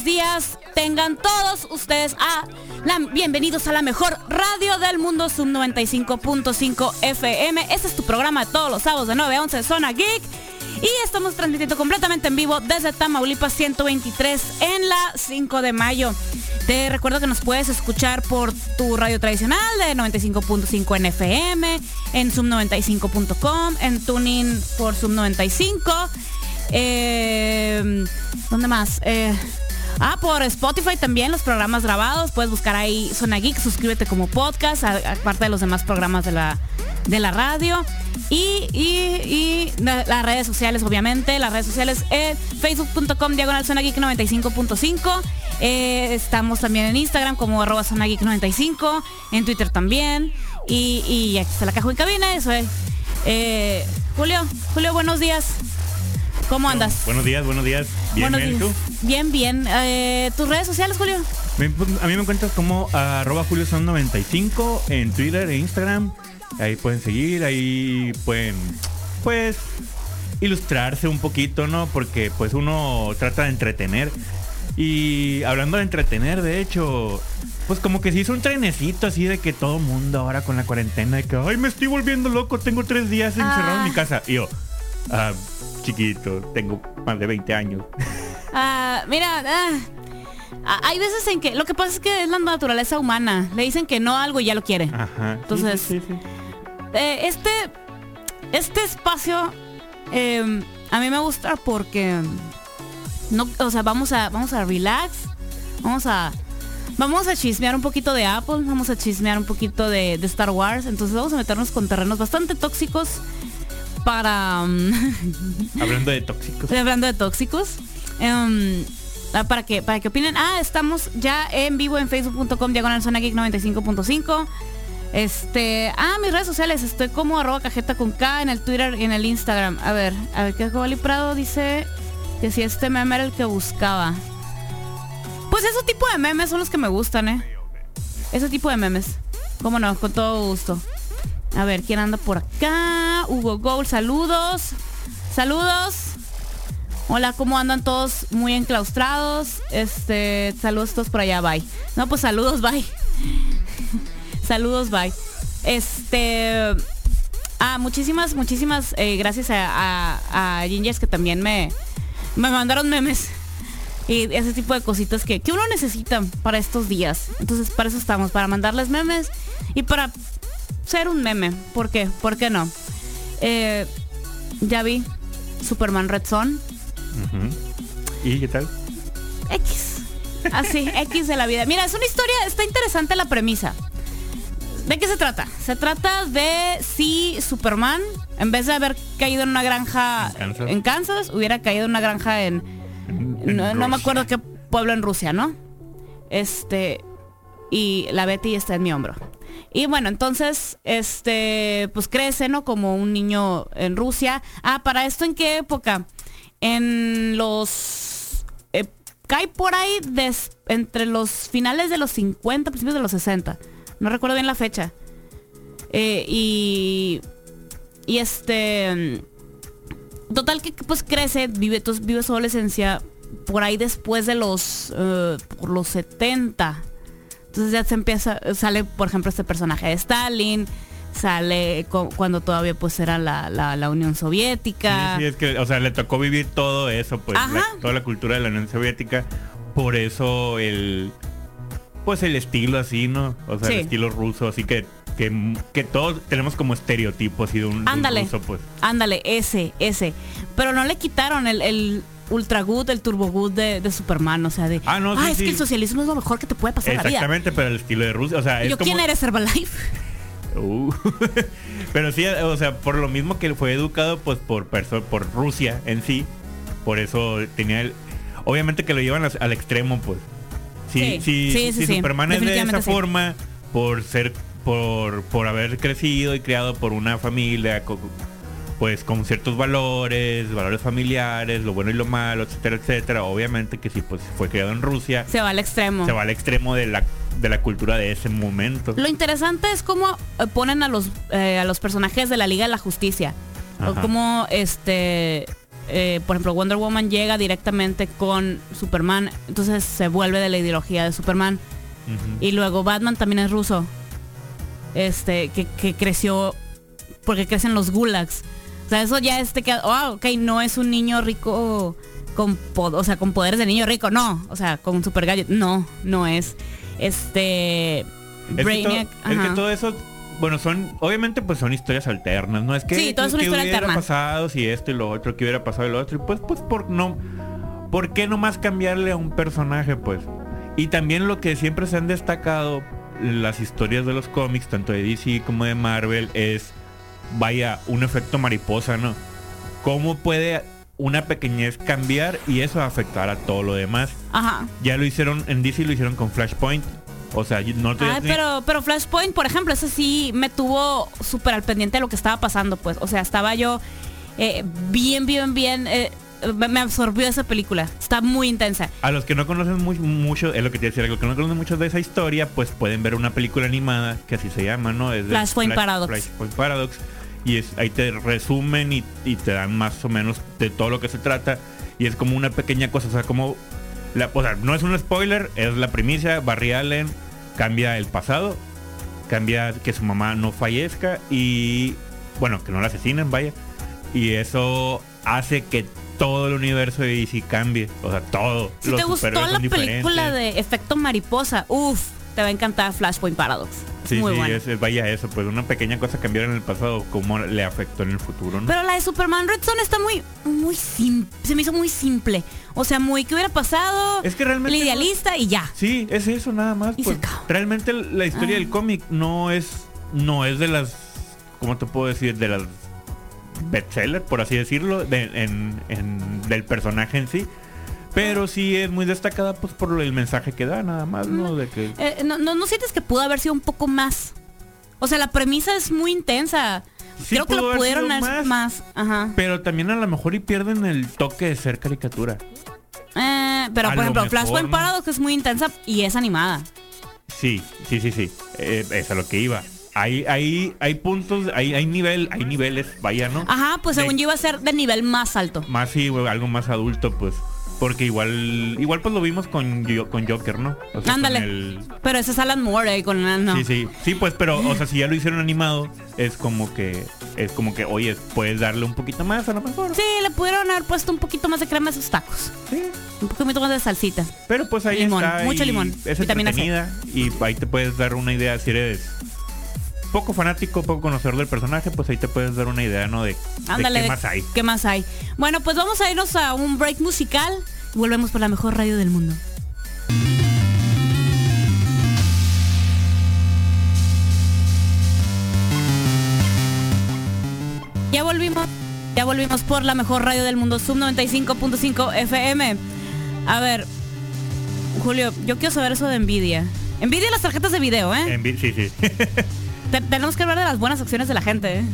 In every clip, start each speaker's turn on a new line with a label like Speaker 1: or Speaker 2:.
Speaker 1: días. Tengan todos ustedes a la, bienvenidos a la mejor radio del mundo, Sub 95.5 FM. Este es tu programa todos los sábados de 9 a 11 de Zona Geek. Y estamos transmitiendo completamente en vivo desde Tamaulipas 123 en la 5 de mayo. Te recuerdo que nos puedes escuchar por tu radio tradicional de 95.5 en FM, en sub95.com, en tuning por sub95. Eh, ¿Dónde más? Eh, ah, por Spotify también los programas grabados. Puedes buscar ahí Zona Geek, suscríbete como podcast, aparte de los demás programas de la, de la radio. Y, y, las redes sociales, obviamente. Las redes sociales es facebook.com diagonal zona geek 95.5. Eh, estamos también en Instagram como arroba zona geek 95. En Twitter también. Y, y aquí está la caja en cabina. Eso es. Eh, Julio, Julio, buenos días. ¿Cómo andas?
Speaker 2: Buenos días, buenos días. Bien,
Speaker 1: bien, ¿tú? Bien, bien. Eh, ¿Tus redes sociales, Julio?
Speaker 2: A mí me encuentras como arroba julio son 95 en Twitter e Instagram. Ahí pueden seguir, ahí pueden, pues, ilustrarse un poquito, ¿no? Porque pues uno trata de entretener. Y hablando de entretener, de hecho, pues como que se hizo un trenecito así de que todo mundo ahora con la cuarentena, de que, ay, me estoy volviendo loco, tengo tres días encerrado en mi ah. casa. Y yo, ah, chiquito, tengo más de 20 años.
Speaker 1: Ah, mira, ah, hay veces en que lo que pasa es que es la naturaleza humana. Le dicen que no algo y ya lo quiere. Ajá. Entonces, sí, sí, eh, este, este espacio em, a mí me gusta porque no, o sea, vamos a, vamos a relax, vamos a, vamos a chismear un poquito de Apple, vamos a chismear un poquito de, Star Wars, entonces vamos a meternos con terrenos bastante tóxicos para...
Speaker 2: hablando de tóxicos.
Speaker 1: Hablando de tóxicos. Ah, para que, para que opinen. Ah, estamos ya en vivo en facebook.com diagonal zona geek 95.5. Este, ah, mis redes sociales, estoy como arroba cajeta con K en el Twitter y en el Instagram. A ver, a ver, ¿qué Wally Prado dice que si este meme era el que buscaba. Pues ese tipo de memes son los que me gustan, ¿eh? Ese tipo de memes. Cómo no, con todo gusto. A ver, ¿quién anda por acá? Hugo Gold, saludos. Saludos. Hola, ¿cómo andan todos? Muy enclaustrados. Este, saludos todos por allá, bye. No, pues saludos, bye. Saludos, bye. Este. Ah, muchísimas, muchísimas eh, gracias a, a, que también me, me mandaron memes. Y ese tipo de cositas que, que uno necesita para estos días. Entonces, para eso estamos, para mandarles memes y para ser un meme. ¿Por qué? ¿Por qué no? Eh, ya vi Superman Red Son.
Speaker 2: ¿Y qué tal?
Speaker 1: X. Así, X de la vida. Mira, es una historia, está interesante la premisa. ¿De qué se trata? Se trata de si Superman, en vez de haber caído en una granja en Kansas, hubiera caído en una granja en... no, me acuerdo qué pueblo en Rusia, ¿no? Este... Y la Betty está en mi hombro. Y bueno, entonces, este, pues crece, ¿no? Como un niño en Rusia. Ah, ¿para esto en qué época? En los... Eh, cae por ahí entre los finales de los 50, principios de los 60 no recuerdo bien la fecha. Eh, y, y este, total que pues crece, vive, vive su adolescencia por ahí después de los, eh, por los 70. Entonces ya se empieza, sale por ejemplo este personaje de Stalin, sale cuando todavía pues era la, Unión Soviética.
Speaker 2: Sí, es que, o sea, le tocó vivir todo eso, pues, toda la cultura de la Unión Soviética. Por eso el, pues el estilo así, ¿no? O sea, el estilo ruso, así que que, todos tenemos como estereotipos y de un,
Speaker 1: ándale, ruso, pues. Ándale, ese, ese. Pero no le quitaron el, ultra good, el turbo good de, Superman, o sea, de ah, no, ah es que el socialismo es lo mejor que te puede pasar
Speaker 2: en la vida. Exactamente, pero el estilo de Rusia, o sea,
Speaker 1: ¿Yo quién eres Herbalife?
Speaker 2: Uh. pero sí, o sea, por lo mismo que fue educado pues por por Rusia en sí, por eso tenía el obviamente que lo llevan al extremo, pues. Sí, sí, sí, Superman es de esa forma por ser, por, por haber crecido y criado por una familia pues con ciertos valores, valores familiares, lo bueno y lo malo, etcétera, etcétera. Obviamente que si pues fue criado en Rusia.
Speaker 1: Se va al extremo.
Speaker 2: Se va al extremo de la, de la cultura de ese momento.
Speaker 1: Lo interesante es cómo eh, ponen a los, eh, a los personajes de la Liga de la Justicia. O cómo este eh, por ejemplo, Wonder Woman llega directamente con Superman, entonces se vuelve de la ideología de Superman. Y luego Batman también es ruso. Este, que, que creció porque crecen los gulags. O sea, eso ya es de que, oh, ok, no es un niño rico con, o sea, con poderes de niño rico, no. O sea, con super gadget, no, no es. Este,
Speaker 2: Es que,
Speaker 1: Brainiac,
Speaker 2: todo, es que todo eso, bueno, son, obviamente pues son historias alternas, ¿no? Es que,
Speaker 1: Sí, todo es una
Speaker 2: ¿qué
Speaker 1: historia
Speaker 2: hubiera
Speaker 1: alterna.
Speaker 2: pasado si esto y lo otro, que hubiera pasado y lo otro? Y pues, pues, por no, ¿por qué nomás cambiarle a un personaje, pues? Y también lo que siempre se han destacado las historias de los cómics, tanto de DC como de Marvel, es, vaya, un efecto mariposa, ¿no? ¿Cómo puede una pequeñez cambiar y eso afectar a todo lo demás?
Speaker 1: Ajá.
Speaker 2: Ya lo hicieron, en DC lo hicieron con Flashpoint. O sea, no te
Speaker 1: Ay, pero, pero Flashpoint, por ejemplo, ese sí me tuvo súper al pendiente de lo que estaba pasando, pues. O sea, estaba yo eh, bien, bien, bien. eh, me absorbió esa película. Está muy intensa.
Speaker 2: A los que no conocen muy- mucho, es lo que te decía, a los que no conocen mucho de esa historia, pues pueden ver una película animada, que así se llama, ¿no? Es
Speaker 1: Flashpoint Paradox.
Speaker 2: Flashpoint Paradox. Y es, ahí te resumen y, y te dan más o menos de todo lo que se trata. Y es como una pequeña cosa, o sea, como... La, o sea, no es un spoiler, es la primicia. Barry Allen cambia el pasado, cambia que su mamá no fallezca y... Bueno, que no la asesinen, vaya. Y eso hace que todo el universo de DC cambie. O sea, todo.
Speaker 1: Si
Speaker 2: Los
Speaker 1: te gustó la película de Efecto Mariposa, uff, te va a encantar Flashpoint Paradox.
Speaker 2: Sí,
Speaker 1: muy
Speaker 2: sí,
Speaker 1: bueno.
Speaker 2: es, es- vaya eso, pues una pequeña cosa cambiar en el pasado, cómo le afectó en el futuro, ¿no?
Speaker 1: Pero la de Superman Red Son está muy, muy simple. Se me hizo muy simple. O sea, muy que hubiera pasado.
Speaker 2: Es que realmente
Speaker 1: El
Speaker 2: no-
Speaker 1: idealista y ya.
Speaker 2: Sí, es eso nada más.
Speaker 1: Y
Speaker 2: Pues, realmente la historia
Speaker 1: Ah.
Speaker 2: del cómic no es no es de las ¿cómo te puedo decir? de las bestsellers, por así decirlo, de- en, en- del personaje en sí. Pero sí es muy destacada pues por el mensaje que da nada más, ¿no? De que
Speaker 1: Eh, no, no, ¿no sientes que pudo haber sido un poco más? O sea, la premisa es muy intensa.
Speaker 2: Sí
Speaker 1: Creo que lo pudieron hacer
Speaker 2: más.
Speaker 1: más. Ajá.
Speaker 2: pero también a lo mejor y pierden el toque de ser caricatura.
Speaker 1: Eh, pero
Speaker 2: A
Speaker 1: por
Speaker 2: lo
Speaker 1: ejemplo, Flashpoint
Speaker 2: ¿no?
Speaker 1: Paradox es muy intensa y es animada.
Speaker 2: Sí, sí, sí, sí. Eh, es a lo que iba. Hay, hay, hay puntos, hay, hay nivel, hay niveles, vaya, ¿no?
Speaker 1: Ajá, pues
Speaker 2: De-
Speaker 1: según yo iba a ser de nivel más alto.
Speaker 2: Más sí, algo más adulto, pues. Porque igual, igual pues lo vimos con, con Joker, ¿no? O sea, con
Speaker 1: Ándale.
Speaker 2: el-
Speaker 1: Pero ese es Alan Moore eh, con no.
Speaker 2: Sí, sí. Sí, pues, pero, o sea, si ya lo hicieron animado, es como que, es como que, oye, puedes darle un poquito más a lo mejor.
Speaker 1: Sí, le pudieron haber puesto un poquito más de crema a esos tacos.
Speaker 2: Sí.
Speaker 1: Un poquito más de salsita.
Speaker 2: Pero pues ahí
Speaker 1: Limón,
Speaker 2: está.
Speaker 1: mucho
Speaker 2: y
Speaker 1: limón,
Speaker 2: Es
Speaker 1: vitamina C.
Speaker 2: entretenida y ahí te puedes dar una idea si eres poco fanático, poco conocedor del personaje, pues ahí te puedes dar una idea, ¿no? De, de
Speaker 1: Ándale.
Speaker 2: qué más hay.
Speaker 1: ¿Qué más hay? Bueno, pues vamos a irnos a un break musical y volvemos por la mejor radio del mundo. Ya volvimos. Ya volvimos por la mejor radio del mundo, Sub 95.5 FM. A ver, Julio, yo quiero saber eso de Nvidia. Nvidia las tarjetas de video, ¿eh?
Speaker 2: Sí, sí.
Speaker 1: Te- tenemos que hablar de las buenas acciones de la gente, ¿eh?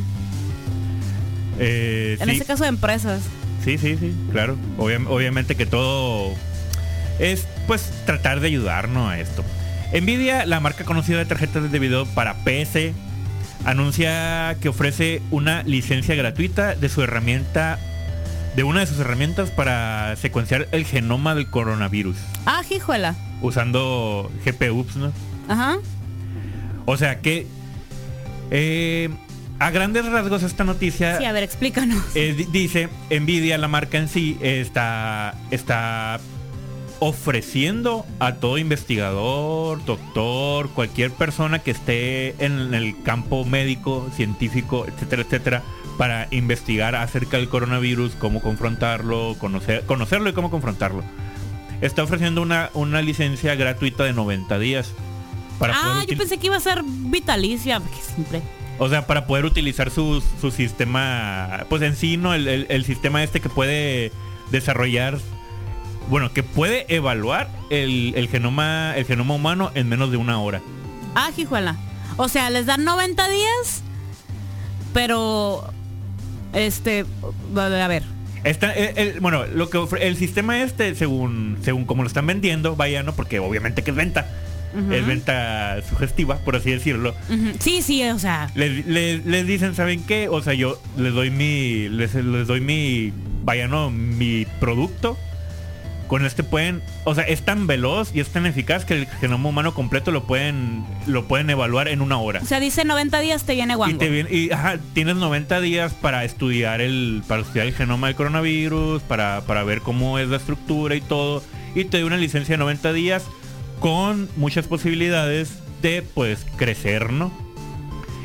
Speaker 2: Eh,
Speaker 1: En
Speaker 2: sí.
Speaker 1: este caso de empresas.
Speaker 2: Sí, sí, sí, claro. Obvia- obviamente que todo es pues tratar de ayudarnos a esto. Nvidia, la marca conocida de tarjetas de video para PC, anuncia que ofrece una licencia gratuita de su herramienta, de una de sus herramientas para secuenciar el genoma del coronavirus,
Speaker 1: Ah, hijuela.
Speaker 2: usando GPUs, ¿no?
Speaker 1: Ajá.
Speaker 2: O sea que eh, a grandes rasgos esta noticia
Speaker 1: Sí, a ver, explícanos.
Speaker 2: eh, di- dice Nvidia, la marca en sí, está, está ofreciendo a todo investigador, doctor, cualquier persona que esté en el campo médico, científico, etcétera, etcétera, para investigar acerca del coronavirus, cómo confrontarlo, conocer, conocerlo y cómo confrontarlo. Está ofreciendo una, una licencia gratuita de 90 días. Para
Speaker 1: ah, yo pensé que iba a ser vitalicia. Qué simple.
Speaker 2: o sea, para poder utilizar su, su sistema, pues en sí, ¿no? El, el- el sistema este que puede desarrollar, bueno, que puede evaluar el, el genoma, el genoma humano en menos de una hora.
Speaker 1: Ah, hijuela. O sea, les dan 90 días, pero... Este... A ver.
Speaker 2: Esta- el- el- bueno, lo que ofre- el sistema este, según, según como lo están vendiendo, vaya, ¿no? Porque obviamente que es venta.
Speaker 1: Ujú.
Speaker 2: Es venta sugestiva, por así decirlo.
Speaker 1: Ujú. Sí, sí, o sea...
Speaker 2: Les, les- les dicen, ¿saben qué? O sea, yo les doy mi. Les, les doy mi. vaya, no, mi producto, con este pueden, o sea, es tan veloz y es tan eficaz que el genoma humano completo lo pueden, lo pueden evaluar en una hora.
Speaker 1: O sea, dice 90 días te viene
Speaker 2: Y,
Speaker 1: guango.
Speaker 2: te viene- y, ajá, tienes 90 días para estudiar el para estudiar el genoma del coronavirus, para, para ver cómo es la estructura y todo. Y te da una licencia de 90 días con muchas posibilidades de pues crecer, ¿no?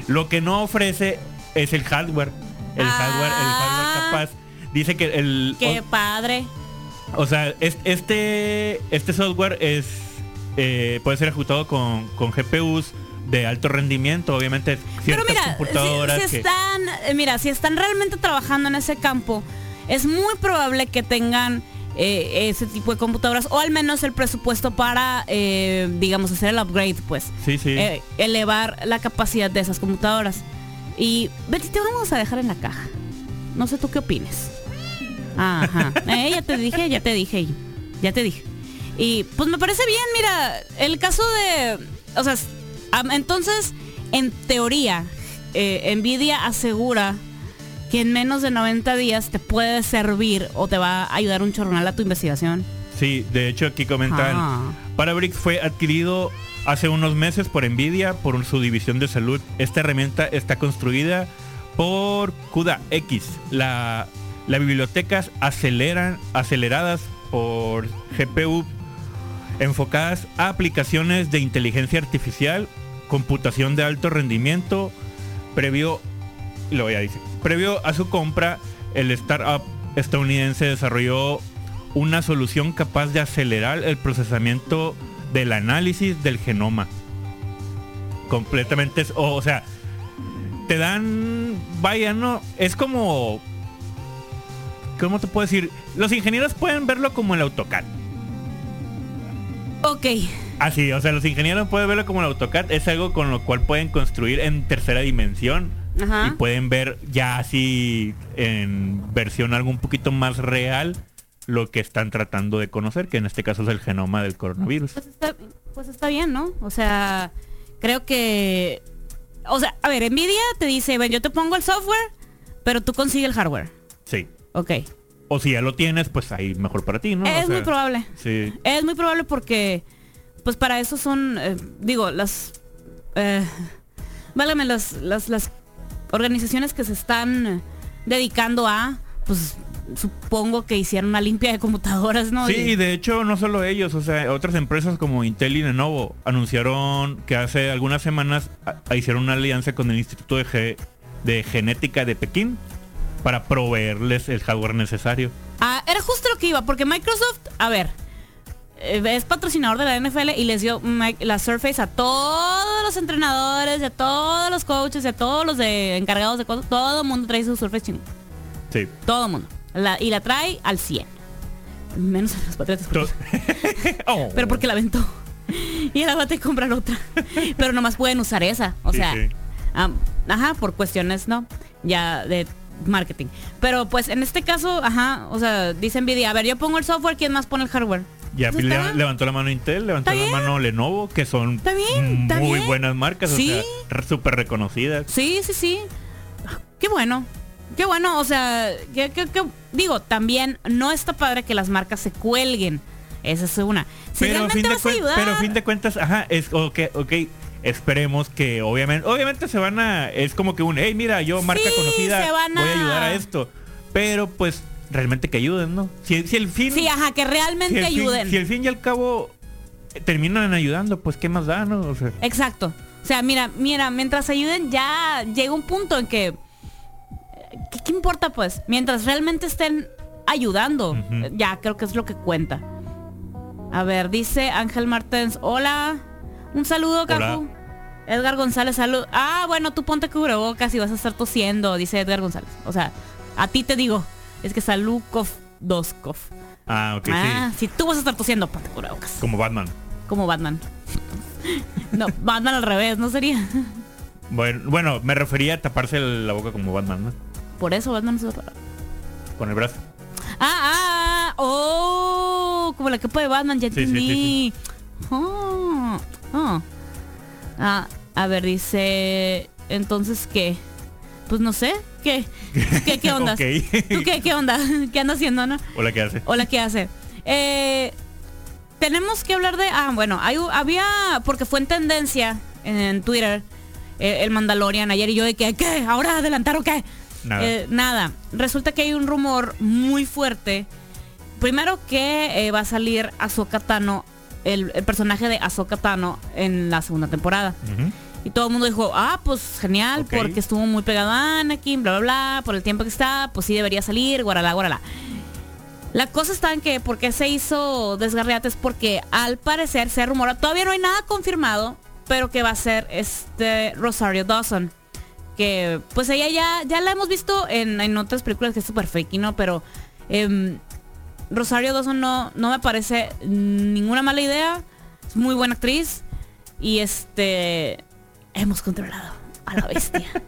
Speaker 2: Lo que no ofrece es el hardware. El hardware, el
Speaker 1: Ah.
Speaker 2: hardware capaz. Dice que el.
Speaker 1: Qué padre.
Speaker 2: O sea, es- este, este software es eh, puede ser ejecutado con, con GPUs de alto rendimiento, obviamente
Speaker 1: Pero mira,
Speaker 2: computadoras
Speaker 1: si
Speaker 2: que-
Speaker 1: están, eh, mira, si están realmente trabajando en ese campo, es muy probable que tengan eh, ese tipo de computadoras o al menos el presupuesto para, eh, digamos, hacer el upgrade, pues,
Speaker 2: Sí, sí.
Speaker 1: eh, elevar la capacidad de esas computadoras. Y Betty, te vamos a dejar en la caja. No sé tú qué opines. Ajá. Eh, ya te dije, ya te dije, ya te dije. Y pues me parece bien, mira, el caso de, o sea, entonces, en teoría, eh, Nvidia asegura que en menos de 90 días te puede servir o te va a ayudar un chorronal a tu investigación.
Speaker 2: Sí, de hecho aquí comentan,
Speaker 1: Ah.
Speaker 2: Parabricks fue adquirido hace unos meses por Nvidia por su división de salud. Esta herramienta está construida por CUDA X. La, las bibliotecas aceleran, aceleradas por GPU enfocadas a aplicaciones de inteligencia artificial, computación de alto rendimiento, previo, y luego ya dice, previo a su compra, el startup estadounidense desarrolló una solución capaz de acelerar el procesamiento del análisis del genoma. Completamente, o, o sea, te dan, vaya, no, es como, ¿cómo te puedo decir? Los ingenieros pueden verlo como el AutoCAD.
Speaker 1: Ok.
Speaker 2: Así, o sea, los ingenieros pueden verlo como el AutoCAD, es algo con lo cual pueden construir en tercera dimensión
Speaker 1: Ajá.
Speaker 2: y pueden ver ya así en versión algo un poquito más real lo que están tratando de conocer, que en este caso es el genoma del coronavirus.
Speaker 1: Pues está, pues está bien, ¿no? O sea, creo que... O sea, a ver, Nvidia te dice, ven, yo te pongo el software, pero tú consigues el hardware.
Speaker 2: Sí.
Speaker 1: Ok.
Speaker 2: O si ya lo tienes, pues ahí mejor para ti, ¿no? O
Speaker 1: es
Speaker 2: sea,
Speaker 1: muy probable.
Speaker 2: Sí.
Speaker 1: Es muy probable porque, pues para eso son, eh, digo, las... Eh, válgame, las, las, las organizaciones que se están dedicando a, pues supongo que hicieron una limpia de computadoras, ¿no?
Speaker 2: Sí,
Speaker 1: Y-
Speaker 2: de hecho no solo ellos, o sea, otras empresas como Intel y Lenovo anunciaron que hace algunas semanas a- a- hicieron una alianza con el Instituto de, Ge- de Genética de Pekín para proveerles el hardware necesario.
Speaker 1: Ah, era justo lo que iba, porque Microsoft, a ver, es patrocinador de la NFL y les dio la Surface a todos los entrenadores, a todos los coaches, y a todos los de encargados de cosas. Todo el mundo trae su Surface chingón.
Speaker 2: Sí.
Speaker 1: Todo el mundo. La- y la trae al 100. Menos a los patriotas. porque-
Speaker 2: Oh.
Speaker 1: pero porque la aventó. Y ahora va a comprar otra. Pero nomás pueden usar esa. O
Speaker 2: Sí,
Speaker 1: sea,
Speaker 2: sí.
Speaker 1: ajá, por cuestiones, ¿no? Ya de marketing. Pero pues en este caso, ajá, o sea, dice Nvidia, a ver, yo pongo el software, ¿quién más pone el hardware?
Speaker 2: Ya
Speaker 1: Pues
Speaker 2: le- levantó la mano Intel, levantó la
Speaker 1: bien.
Speaker 2: mano Lenovo, que son
Speaker 1: bien, está
Speaker 2: muy buenas marcas,
Speaker 1: Sí.
Speaker 2: o sea, súper reconocidas.
Speaker 1: Sí, sí, sí. Qué bueno. Qué bueno, o sea, que, que- que- digo, también no está padre que las marcas se cuelguen. Esa es una. Si
Speaker 2: pero, fin de
Speaker 1: ayudar.
Speaker 2: pero fin de cuentas, ajá, es ok, ok. Esperemos que obviamente, obviamente se van a, es como que un, hey, mira, yo marca
Speaker 1: Sí,
Speaker 2: conocida, voy a- ayudar a esto. Pero pues realmente que ayuden, ¿no? Si, si el fin,
Speaker 1: Sí, ajá, que
Speaker 2: si
Speaker 1: realmente
Speaker 2: el fin-
Speaker 1: ayuden.
Speaker 2: si el fin y al cabo eh, terminan ayudando, pues qué más da, ¿no? O sea,
Speaker 1: Exacto. O sea, mira, mira, mientras ayuden ya llega un punto en que ¿qué, qué importa pues? Mientras realmente estén ayudando, ya creo que es lo que cuenta. A ver, dice Ángel Martens, hola. Un saludo. Capu. Edgar González, salud. Ah, bueno, tú ponte cubrebocas y vas a estar tosiendo, dice Edgar González. O sea, a ti te digo, es que salud, cof, dos, cof.
Speaker 2: ah, ok,
Speaker 1: ah,
Speaker 2: sí.
Speaker 1: si tú vas a estar tosiendo, ponte cubrebocas.
Speaker 2: Como Batman.
Speaker 1: Como Batman. no, Batman al revés, ¿no sería?
Speaker 2: Bueno, bueno, me refería a taparse la boca como Batman, ¿no?
Speaker 1: Por eso Batman es raro.
Speaker 2: Con el brazo.
Speaker 1: Ah, ah, oh, como la capa de Batman, ya
Speaker 2: Sí, sí,
Speaker 1: entendí.
Speaker 2: sí,
Speaker 1: Oh, oh. Ah, a ver, dice, entonces qué? Pues no sé, ¿Qué? ¿Qué, qué onda?
Speaker 2: Ok.
Speaker 1: ¿Tú qué, qué onda? ¿Qué anda haciendo, no?
Speaker 2: Hola, ¿qué hace?
Speaker 1: Hola, ¿qué hace? Eh, tenemos que hablar de... Ah, bueno, hay, había... Porque fue en tendencia en, Twitter eh, el Mandalorian ayer y yo de que, ¿qué? ¿Ahora adelantar o qué?
Speaker 2: Nada.
Speaker 1: Eh, nada. Resulta que hay un rumor muy fuerte. Primero que va a salir Ahsoka Tano, el, el personaje de Ahsoka Tano en la segunda temporada. Y todo el mundo dijo, ah, pues genial, porque estuvo muy pegado a Anakin, bla, bla, bla, por el tiempo que está, pues sí debería salir, guaralá, guaralá. La cosa está en que, ¿por qué se hizo desgarriate? Es porque al parecer se rumora, todavía no hay nada confirmado, pero que va a ser este Rosario Dawson. Que pues ella ya, ya la hemos visto en, en otras películas que es súper fake, ¿no? Pero em, Rosario Dawson no, no me parece ninguna mala idea. Es muy buena actriz. Y este hemos controlado a la bestia.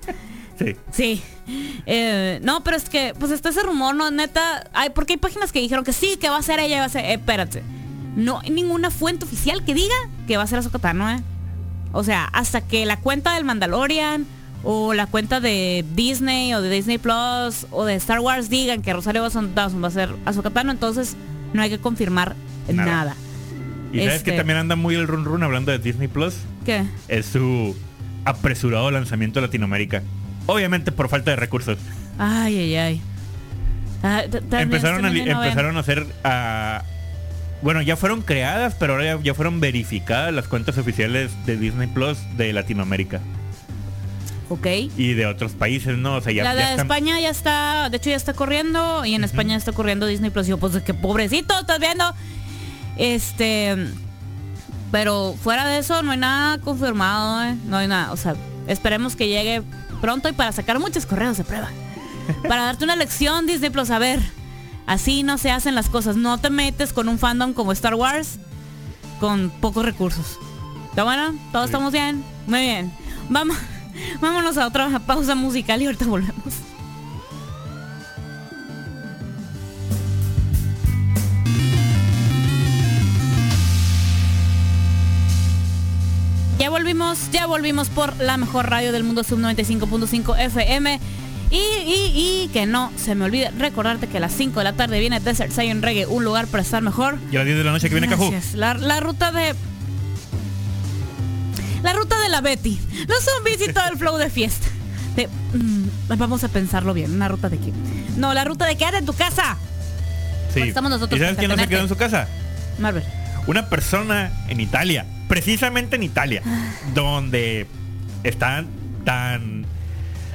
Speaker 2: Sí.
Speaker 1: sí. Eh, no, pero es que, pues está ese rumor, no, neta. Hay, porque hay páginas que dijeron que sí, que va a ser ella, va a ser. eh, espérate. No hay ninguna fuente oficial que diga que va a ser Ahsoka Tano, ¿eh? O sea, hasta que la cuenta del Mandalorian o la cuenta de Disney o de Disney Plus o de Star Wars digan que Rosario Dawson Dawson va a ser Ahsoka Tano, entonces no hay que confirmar
Speaker 2: Nada.
Speaker 1: nada.
Speaker 2: Y sabes
Speaker 1: Este-
Speaker 2: que también anda muy el run run hablando de Disney Plus.
Speaker 1: ¿Qué?
Speaker 2: Es su apresurado lanzamiento a Latinoamérica. Obviamente por falta de recursos.
Speaker 1: Ay, ay, ay. Ah, también
Speaker 2: Empezaron a, empezaron a hacer ah, bueno, ya fueron creadas, pero ahora ya, ya fueron verificadas las cuentas oficiales de Disney Plus de Latinoamérica
Speaker 1: Ok.
Speaker 2: y de otros países, ¿no? O sea, ya,
Speaker 1: la de
Speaker 2: ya están-
Speaker 1: España ya está, de hecho ya está corriendo y en España está corriendo Disney Plus. Y Yo, pues que pobrecito, estás viendo. Este, pero fuera de eso no hay nada confirmado, ¿eh? no hay nada. O sea, esperemos que llegue pronto y para sacar muchos correos de prueba. para darte una lección Disney Plus, a ver, así no se hacen las cosas. No te metes con un fandom como Star Wars con pocos recursos. ¿Está bueno? ¿Todos
Speaker 2: Sí.
Speaker 1: estamos bien? Muy bien. Vamos, vámonos a otra pausa musical y ahorita volvemos. Volvimos, ya volvimos por la mejor radio del mundo, Sub 95.5 FM. Y, y, y que no se me olvide recordarte que a las 5 de la tarde viene Desert Zion Reggae, un lugar para estar mejor.
Speaker 2: y a las 10 de la noche que viene Cajú.
Speaker 1: La, la ruta de. La ruta de la Betty. Los zombies y todo el flow de fiesta. De- mm, vamos a pensarlo bien. ¿Una ruta de qué? No, la ruta de quedar en tu casa.
Speaker 2: Sí.
Speaker 1: estamos nosotros
Speaker 2: ¿Y sabes quién no se quedó en su casa?
Speaker 1: Marvel.
Speaker 2: Una persona en Italia, precisamente en Italia, donde están tan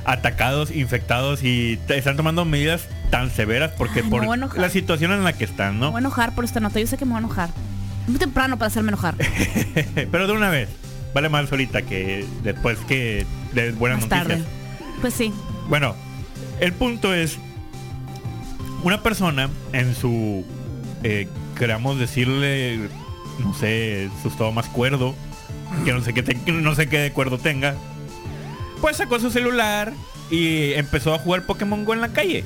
Speaker 2: atacados, infectados y están tomando medidas tan severas porque
Speaker 1: Ay, me
Speaker 2: por la situación en la que están,
Speaker 1: Me
Speaker 2: ¿no?
Speaker 1: voy a enojar por esta nota. Yo sé que me voy a enojar. Es muy temprano para hacerme enojar.
Speaker 2: Pero de una vez, vale más solita que después que de buenas
Speaker 1: Más
Speaker 2: noticias.
Speaker 1: tarde. Pues sí.
Speaker 2: Bueno, el punto es una persona en su, eh, queramos decirle, no sé, su estado más cuerdo, que no sé qué, te- no sé qué de cuerdo tenga, pues sacó su celular y empezó a jugar Pokémon Go en la calle.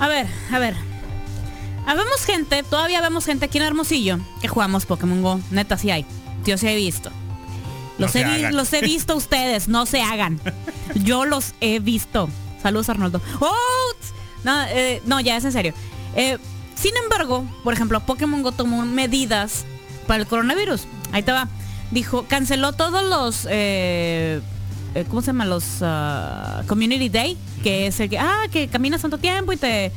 Speaker 1: A ver, a ver. Habemos gente, todavía vemos gente aquí en Hermosillo que jugamos Pokémon Go. Neta, sí hay. Yo sí he visto. Los,
Speaker 2: No
Speaker 1: he, los he visto ustedes, no se hagan. Yo los he visto. Saludos, Arnoldo. ¡Oh! No, eh, no, ya es en serio. Eh, sin embargo, por ejemplo, Pokémon Go tomó medidas para el coronavirus. Ahí te va. Dijo, canceló todos los... eh, eh, ¿Cómo se llama? Los ah, Community Day, que es el que, ah, que caminas tanto tiempo y te,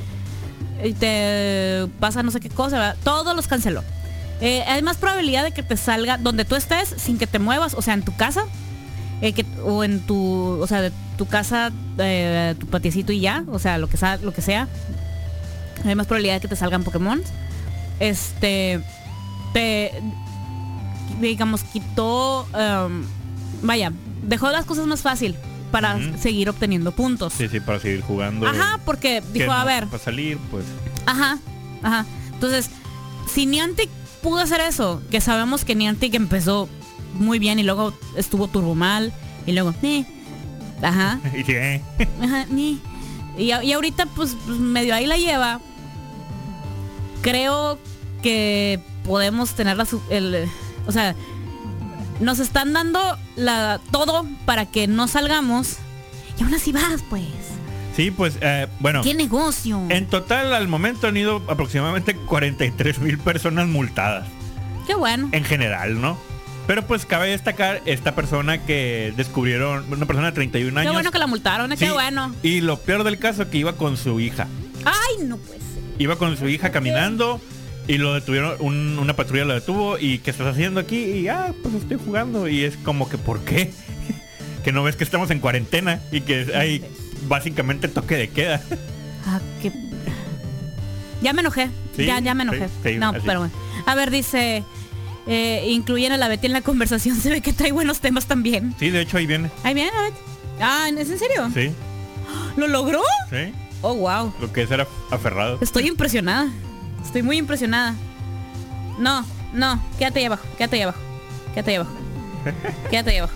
Speaker 1: y te pasa no sé qué cosa, ¿verdad? todos los canceló. Eh, hay más probabilidad de que te salga donde tú estés sin que te muevas, o sea, en tu casa, eh, o en tu, o sea, de tu casa, tu patiecito y ya, o sea, lo que sea, lo que sea. Hay más probabilidad de que te salgan Pokémon. Este, te, digamos, quitó, em, vaya, dejó las cosas más fácil para seguir obteniendo puntos.
Speaker 2: Sí, sí, para seguir jugando.
Speaker 1: Ajá, porque
Speaker 2: Que
Speaker 1: dijo, a ver,
Speaker 2: Para salir, pues.
Speaker 1: Ajá, ajá. Entonces, si Niantic pudo hacer eso, que sabemos que Niantic empezó muy bien y luego estuvo turbo mal y luego, ni, ajá,
Speaker 2: eh.
Speaker 1: ajá, ni. Y, y ahorita pues, medio ahí la lleva. Creo que podemos tener la, su- el, o sea, nos están dando la, todo para que no salgamos y aún así vas, pues.
Speaker 2: Sí, pues, eh, bueno.
Speaker 1: ¡Qué negocio!
Speaker 2: En total, al momento han ido aproximadamente 43 mil personas multadas.
Speaker 1: Qué bueno.
Speaker 2: En general, ¿no? Pero pues cabe destacar esta persona que descubrieron, una persona de 31 años.
Speaker 1: Qué bueno que la multaron, ¿eh?
Speaker 2: Sí,
Speaker 1: qué bueno.
Speaker 2: Y lo peor del caso que iba con su hija.
Speaker 1: Ay, no puede ser.
Speaker 2: Iba con su hija caminando y lo detuvieron, un- una patrulla lo detuvo y ¿qué estás haciendo aquí? Y ah, pues estoy jugando. Y es como que ¿por qué? que no ves que estamos en cuarentena y que hay básicamente toque de queda.
Speaker 1: Ah, qué... Ya me enojé.
Speaker 2: Sí,
Speaker 1: ya, ya me enojé.
Speaker 2: sí, sí,
Speaker 1: no,
Speaker 2: así.
Speaker 1: pero bueno. A ver, dice... Eh, incluyen a la Betty en la conversación. Se ve que trae buenos temas también.
Speaker 2: Sí, de hecho ahí viene.
Speaker 1: Ahí viene la Betty. Ah, ¿es en serio?
Speaker 2: Sí,
Speaker 1: ¿Lo logró?
Speaker 2: sí.
Speaker 1: Oh, wow.
Speaker 2: Lo que es era aferrado.
Speaker 1: Estoy impresionada. Estoy muy impresionada. No, no, quédate ahí abajo, quédate ahí abajo. Quédate ahí abajo. Quédate ahí abajo.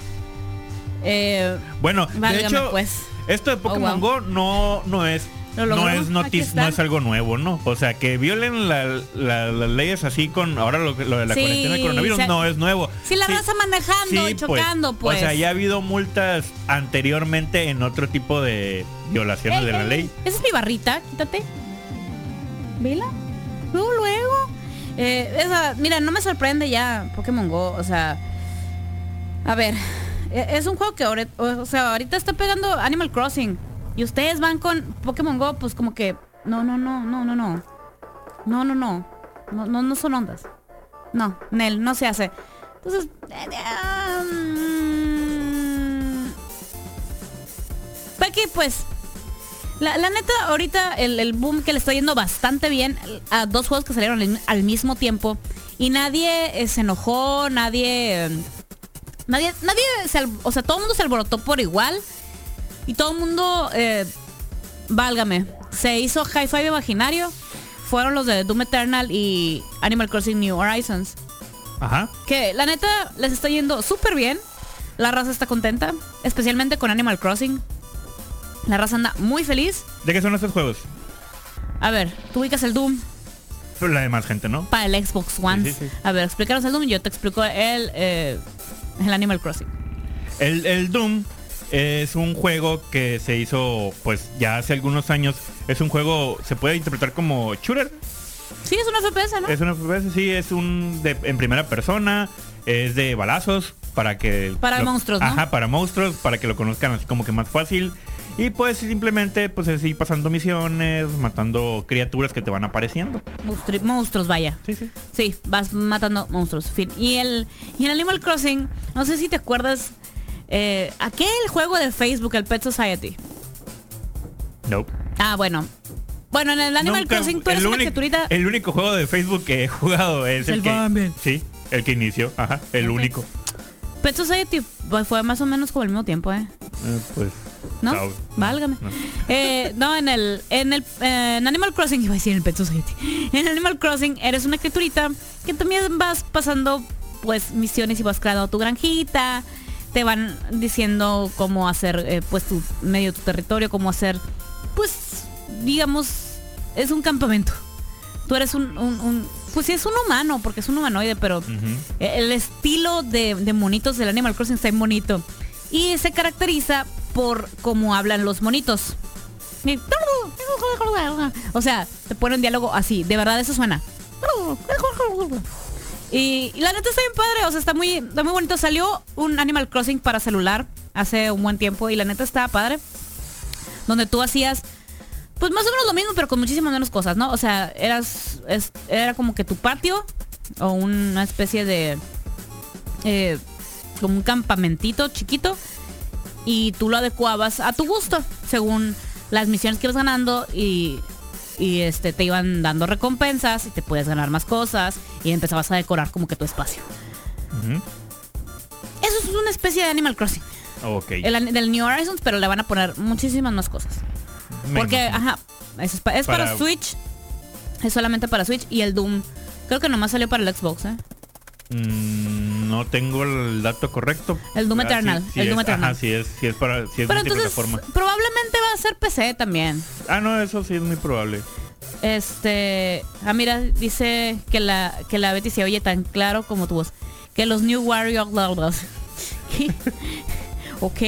Speaker 1: Eh,
Speaker 2: Bueno, de hecho,
Speaker 1: pues.
Speaker 2: esto de Pokémon
Speaker 1: Oh, wow.
Speaker 2: Go no, no es
Speaker 1: ¿Lo
Speaker 2: no es noticia, no es algo nuevo, ¿no? O sea, que violen la- la- las leyes así con ahora lo, lo de la
Speaker 1: Sí,
Speaker 2: cuarentena del coronavirus
Speaker 1: o sea,
Speaker 2: no es nuevo.
Speaker 1: si la
Speaker 2: Sí,
Speaker 1: raza manejando y
Speaker 2: sí,
Speaker 1: chocando, pues.
Speaker 2: O sea, ya ha habido multas anteriormente en otro tipo de violaciones
Speaker 1: Ey,
Speaker 2: de la
Speaker 1: ey,
Speaker 2: ley.
Speaker 1: Esa es mi barrita, quítate. ¿Vela? Luego. Eh, esa, mira, no me sorprende ya Pokémon Go. O sea, a ver, e- es un juego que ahora, o sea, ahorita está pegando Animal Crossing. Y ustedes van con Pokémon Go, pues como que, no, no, no, no, no, no. No, no, no. No, no, no son ondas. No, Nel, no se hace. Entonces, eh, eh, mm, pues, la, la neta, ahorita el, el boom que le está yendo bastante bien a dos juegos que salieron al, al mismo tiempo y nadie eh, se enojó, nadie, eh, nadie, nadie, se o sea, todo el mundo se alborotó por igual y todo el mundo, eh, válgame, se hizo hi-fi imaginario, fueron los de Doom Eternal y Animal Crossing New Horizons,
Speaker 2: Ajá.
Speaker 1: que la neta les está yendo súper bien, la raza está contenta, especialmente con Animal Crossing. La raza anda muy feliz.
Speaker 2: ¿De qué son estos juegos?
Speaker 1: A ver, tú ubicas el Doom
Speaker 2: la demás gente, ¿no?
Speaker 1: para el Xbox One.
Speaker 2: Sí, sí, sí.
Speaker 1: A ver, explícanos el Doom y yo te explico el, eh, el Animal Crossing.
Speaker 2: El, el Doom es un juego que se hizo pues ya hace algunos años. Es un juego, se puede interpretar como shooter.
Speaker 1: Sí, es una FPS, ¿no?
Speaker 2: Es una FPS, sí, es un de, en primera persona, es de balazos para que
Speaker 1: Para monstruos, ¿no?
Speaker 2: Ajá, para monstruos, para que lo conozcan así como que más fácil. Y pues simplemente pues así pasando misiones, matando criaturas que te van apareciendo.
Speaker 1: Monstru- monstruos, vaya.
Speaker 2: Sí, sí.
Speaker 1: Sí, vas matando monstruos. Fin. Y el, y el Animal Crossing, no sé si te acuerdas, eh, aquel juego de Facebook, el Pet Society.
Speaker 2: No.
Speaker 1: Ah, bueno. Bueno, en el Animal
Speaker 2: Nunca-
Speaker 1: Crossing tú eres
Speaker 2: el
Speaker 1: una
Speaker 2: único-
Speaker 1: criaturita.
Speaker 2: El único juego de Facebook que he jugado es el,
Speaker 1: El
Speaker 2: que
Speaker 1: Bumble.
Speaker 2: Sí, el que inició, ajá, el único.
Speaker 1: Pet Society fue- fue más o menos como el mismo tiempo, ¿eh?
Speaker 2: Eh, pues
Speaker 1: ¿No?
Speaker 2: Chao.
Speaker 1: Válgame.
Speaker 2: No.
Speaker 1: Eh, no, en el, en el eh, en Animal Crossing, iba a decir en el Pet Society. En Animal Crossing eres una criaturita que también vas pasando pues misiones y vas creando tu granjita. Te van diciendo cómo hacer eh, pues tu medio tu territorio, cómo hacer pues digamos es un campamento. Tú eres un, un- un- pues sí es un humano porque es un humanoide, pero el estilo de, de monitos del Animal Crossing está muy bonito. Y se caracteriza por cómo hablan los monitos. O sea, te pone un diálogo así. De verdad, eso suena. Y, la neta está bien padre. O sea, está muy, está muy bonito. Salió un Animal Crossing para celular hace un buen tiempo. Y la neta está padre. Donde tú hacías pues más o menos lo mismo, pero con muchísimas menos cosas, ¿no? O sea, eras, es- era como que tu patio o una especie de, eh, como un campamentito chiquito y tú lo adecuabas a tu gusto, según las misiones que ibas ganando y, y este, te iban dando recompensas y te puedes ganar más cosas y empezabas a decorar como que tu espacio. Eso es una especie de Animal Crossing,
Speaker 2: Ok.
Speaker 1: el, del New Horizons, pero le van a poner muchísimas más cosas.
Speaker 2: Me
Speaker 1: Porque,
Speaker 2: imagino.
Speaker 1: ajá, es, es para...
Speaker 2: Para-
Speaker 1: Switch. Es solamente para Switch y el Doom. Creo que nomás salió para el Xbox, ¿eh?
Speaker 2: Mm, no tengo el dato correcto.
Speaker 1: El Doom
Speaker 2: Ah, sí,
Speaker 1: Eternal,
Speaker 2: sí
Speaker 1: el
Speaker 2: es,
Speaker 1: Doom
Speaker 2: ajá,
Speaker 1: Eternal.
Speaker 2: sí es, sí es para, sí es
Speaker 1: Pero entonces probablemente va a ser PC también.
Speaker 2: Ah, no, eso sí es muy probable.
Speaker 1: Este, ah mira, dice que la que la Betty se oye tan claro como tu voz. Que los New Warrior Lords. ok.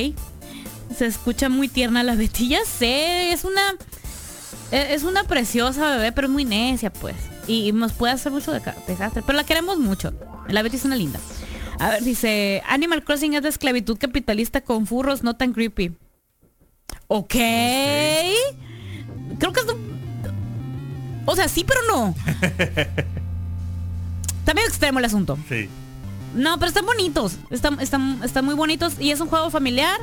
Speaker 1: se escucha muy tierna la Betty. Ya sé, es una... e- Es una preciosa bebé, pero es muy necia, pues. Y nos puede hacer mucho de desastre. Pero la queremos mucho. La Betty es una linda. A ver, dice... Animal Crossing es de esclavitud capitalista con furros no tan creepy. Ok. Creo que es... O sea, sí, pero no. Medio extremo el asunto.
Speaker 2: Sí.
Speaker 1: No, pero están bonitos. Están, están, están muy bonitos. Y es un juego familiar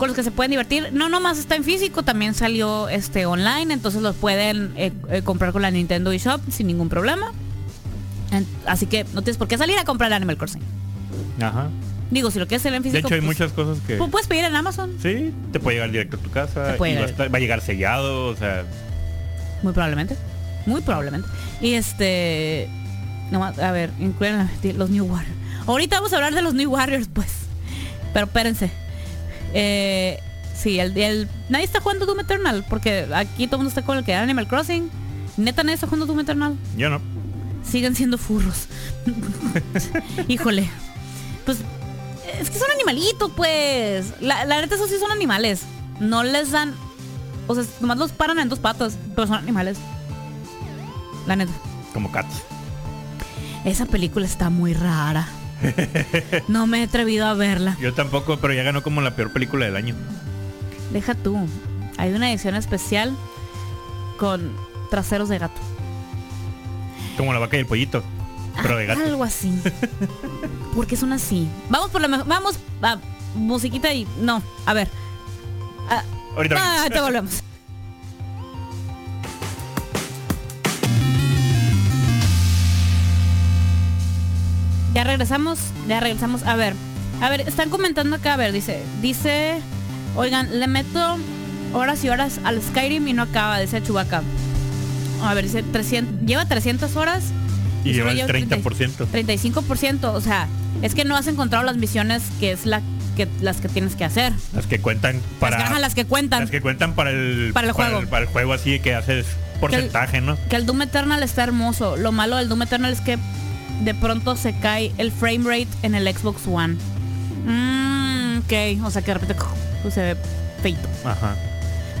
Speaker 1: con los que se pueden divertir. No nomás está en físico, también salió este online. Entonces los pueden eh, eh, comprar con la Nintendo eShop sin ningún problema. En- así que no tienes por qué salir a comprar Animal Crossing.
Speaker 2: Ajá.
Speaker 1: Digo, si lo quieres hacer en
Speaker 2: De
Speaker 1: físico.
Speaker 2: hecho, hay
Speaker 1: pues,
Speaker 2: muchas cosas que...
Speaker 1: pu- puedes pedir en Amazon.
Speaker 2: Sí, te puede llegar directo a tu casa
Speaker 1: Te puede
Speaker 2: y va a,
Speaker 1: llegar.
Speaker 2: estar- va a llegar sellado, o sea...
Speaker 1: Muy probablemente. Muy probablemente. Y este. Nomás, a ver, incluyen los New Warriors. Ahorita vamos a hablar de los New Warriors, pues. Pero espérense. Eh, sí, el, el- nadie está jugando Doom Eternal. Porque aquí todo el mundo está con el que era Animal Crossing. Neta, nadie está jugando Doom Eternal.
Speaker 2: Yo no.
Speaker 1: Siguen siendo furros. Híjole. Pues. Es que son animalitos, pues. La, la neta, esos sí son animales. No les dan. O sea, nomás los paran en dos patas. Pero son animales. La neta.
Speaker 2: Como Cats.
Speaker 1: Esa película está muy rara. No me he atrevido a verla.
Speaker 2: Yo tampoco, pero ya ganó como la peor película del año.
Speaker 1: Deja tú. Hay una edición especial con traseros de gato.
Speaker 2: Como la vaca y el pollito. Pero de gato.
Speaker 1: Algo así. Porque son así. Vamos por la mejor. Vamos a musiquita y. No, a ver. Ah,
Speaker 2: Ahorita
Speaker 1: ah, te volvemos. Ya regresamos, ya regresamos. A ver, a ver, están comentando acá, a ver, dice, dice, oigan, le meto horas y horas al Skyrim y no acaba, dice Chubaca. A ver, dice 300, lleva 300 horas
Speaker 2: Y lleva el
Speaker 1: 30.
Speaker 2: 30%.
Speaker 1: 35%, o sea, es que no has encontrado las misiones que es la que las que tienes que hacer.
Speaker 2: Las que cuentan para...
Speaker 1: las, las que cuentan.
Speaker 2: las que cuentan para el...
Speaker 1: Para el juego.
Speaker 2: para el juego así que haces porcentaje, ¿no?
Speaker 1: Que el Doom Eternal está hermoso. Lo malo del Doom Eternal es que de pronto se cae el frame rate en el Xbox One. Mm, ok, o sea que de repente pues, se ve feito.
Speaker 2: Ajá.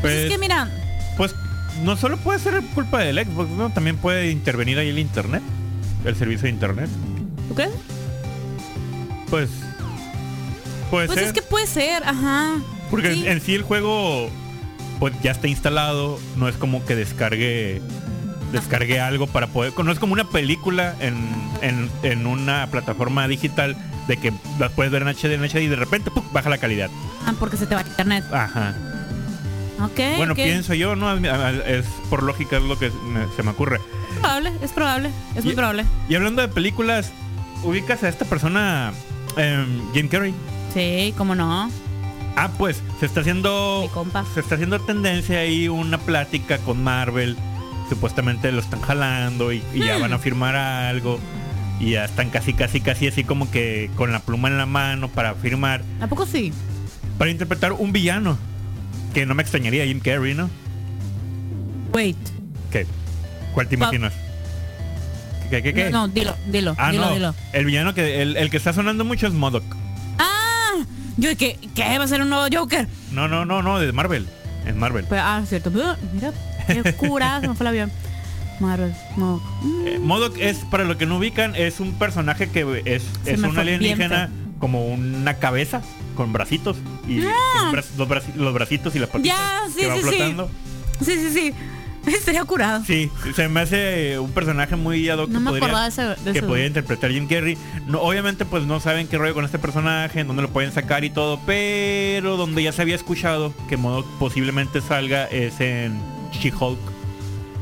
Speaker 1: Pues
Speaker 2: Pues,
Speaker 1: es que mira,
Speaker 2: pues no solo puede ser culpa del Xbox, ¿no? También puede intervenir ahí el internet. El servicio de internet.
Speaker 1: ¿tú crees?
Speaker 2: Pues... Puede
Speaker 1: Pues
Speaker 2: ser.
Speaker 1: es que puede ser, ajá.
Speaker 2: Porque
Speaker 1: Sí.
Speaker 2: en sí el juego pues ya está instalado, no es como que descargue descargue algo para poder, no es como una película en, en, en una plataforma digital de que las puedes ver en HD, en HD y de repente ¡pum! baja la calidad.
Speaker 1: Ah, porque se te va a internet.
Speaker 2: Ajá.
Speaker 1: Ok.
Speaker 2: bueno, pienso yo, no es por lógica es lo que se me ocurre.
Speaker 1: Es probable, es probable, es muy probable.
Speaker 2: Y hablando de películas, ubicas a esta persona em, Jim Carrey.
Speaker 1: Sí, cómo no.
Speaker 2: Ah, pues se está haciendo se está haciendo tendencia ahí una plática con Marvel. Supuestamente lo están jalando y, y ya van a firmar algo. Y ya están casi, casi, casi así como que con la pluma en la mano para firmar.
Speaker 1: ¿A poco sí?
Speaker 2: Para interpretar un villano. Que no me extrañaría Jim Carrey, ¿no?
Speaker 1: Wait.
Speaker 2: ¿Qué? ¿Cuál te imaginas? ¿Qué, qué, qué?
Speaker 1: No, no, dilo, dilo,
Speaker 2: ah,
Speaker 1: dilo,
Speaker 2: no.
Speaker 1: dilo.
Speaker 2: El villano que, el, el que está sonando mucho es Modoc.
Speaker 1: Ah, yo que, ¿qué va a ser un nuevo Joker?
Speaker 2: No, no, no, no, de Marvel. En Marvel.
Speaker 1: Pues, ah, cierto. Mira, qué cura, se me fue el avión. Marvel, no. Mm,
Speaker 2: Eh, Modoc es, para lo que no ubican, es un personaje que es,
Speaker 1: Se
Speaker 2: es un
Speaker 1: bien
Speaker 2: alienígena como una cabeza con bracitos y
Speaker 1: Ah.
Speaker 2: bra- los, braci- los bracitos y las patitas
Speaker 1: sí,
Speaker 2: que va
Speaker 1: sí,
Speaker 2: flotando.
Speaker 1: Sí, sí, sí. Estaría curado.
Speaker 2: Sí, se me hace un personaje muy ad hoc
Speaker 1: No
Speaker 2: que
Speaker 1: me
Speaker 2: podría,
Speaker 1: acordaba de ese. de
Speaker 2: que
Speaker 1: ese-
Speaker 2: podría interpretar Jim Carrey. No, obviamente pues no saben qué rollo con este personaje, en dónde lo pueden sacar y todo, pero donde ya se había escuchado que Modoc posiblemente salga es en She-Hulk,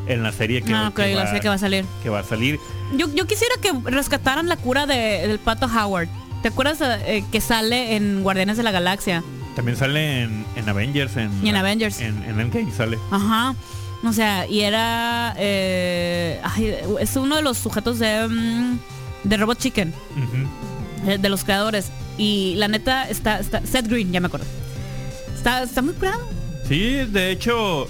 Speaker 2: en la serie que,
Speaker 1: Ah,
Speaker 2: que
Speaker 1: la sé que va a salir.
Speaker 2: que va a salir.
Speaker 1: Yo, yo quisiera que rescataran la cura de- del pato Howard. ¿Te acuerdas eh, que sale en Guardianes de la Galaxia?
Speaker 2: También sale en, en Avengers. En,
Speaker 1: Y en Avengers.
Speaker 2: En, en Endgame sale.
Speaker 1: Ajá. O sea, y era. eh, ay, es uno de los sujetos de. mm, de Robot Chicken. Eh, De los creadores. Y la neta está. está Seth Green, ya me acuerdo. Está, está muy curado.
Speaker 2: Sí, de hecho,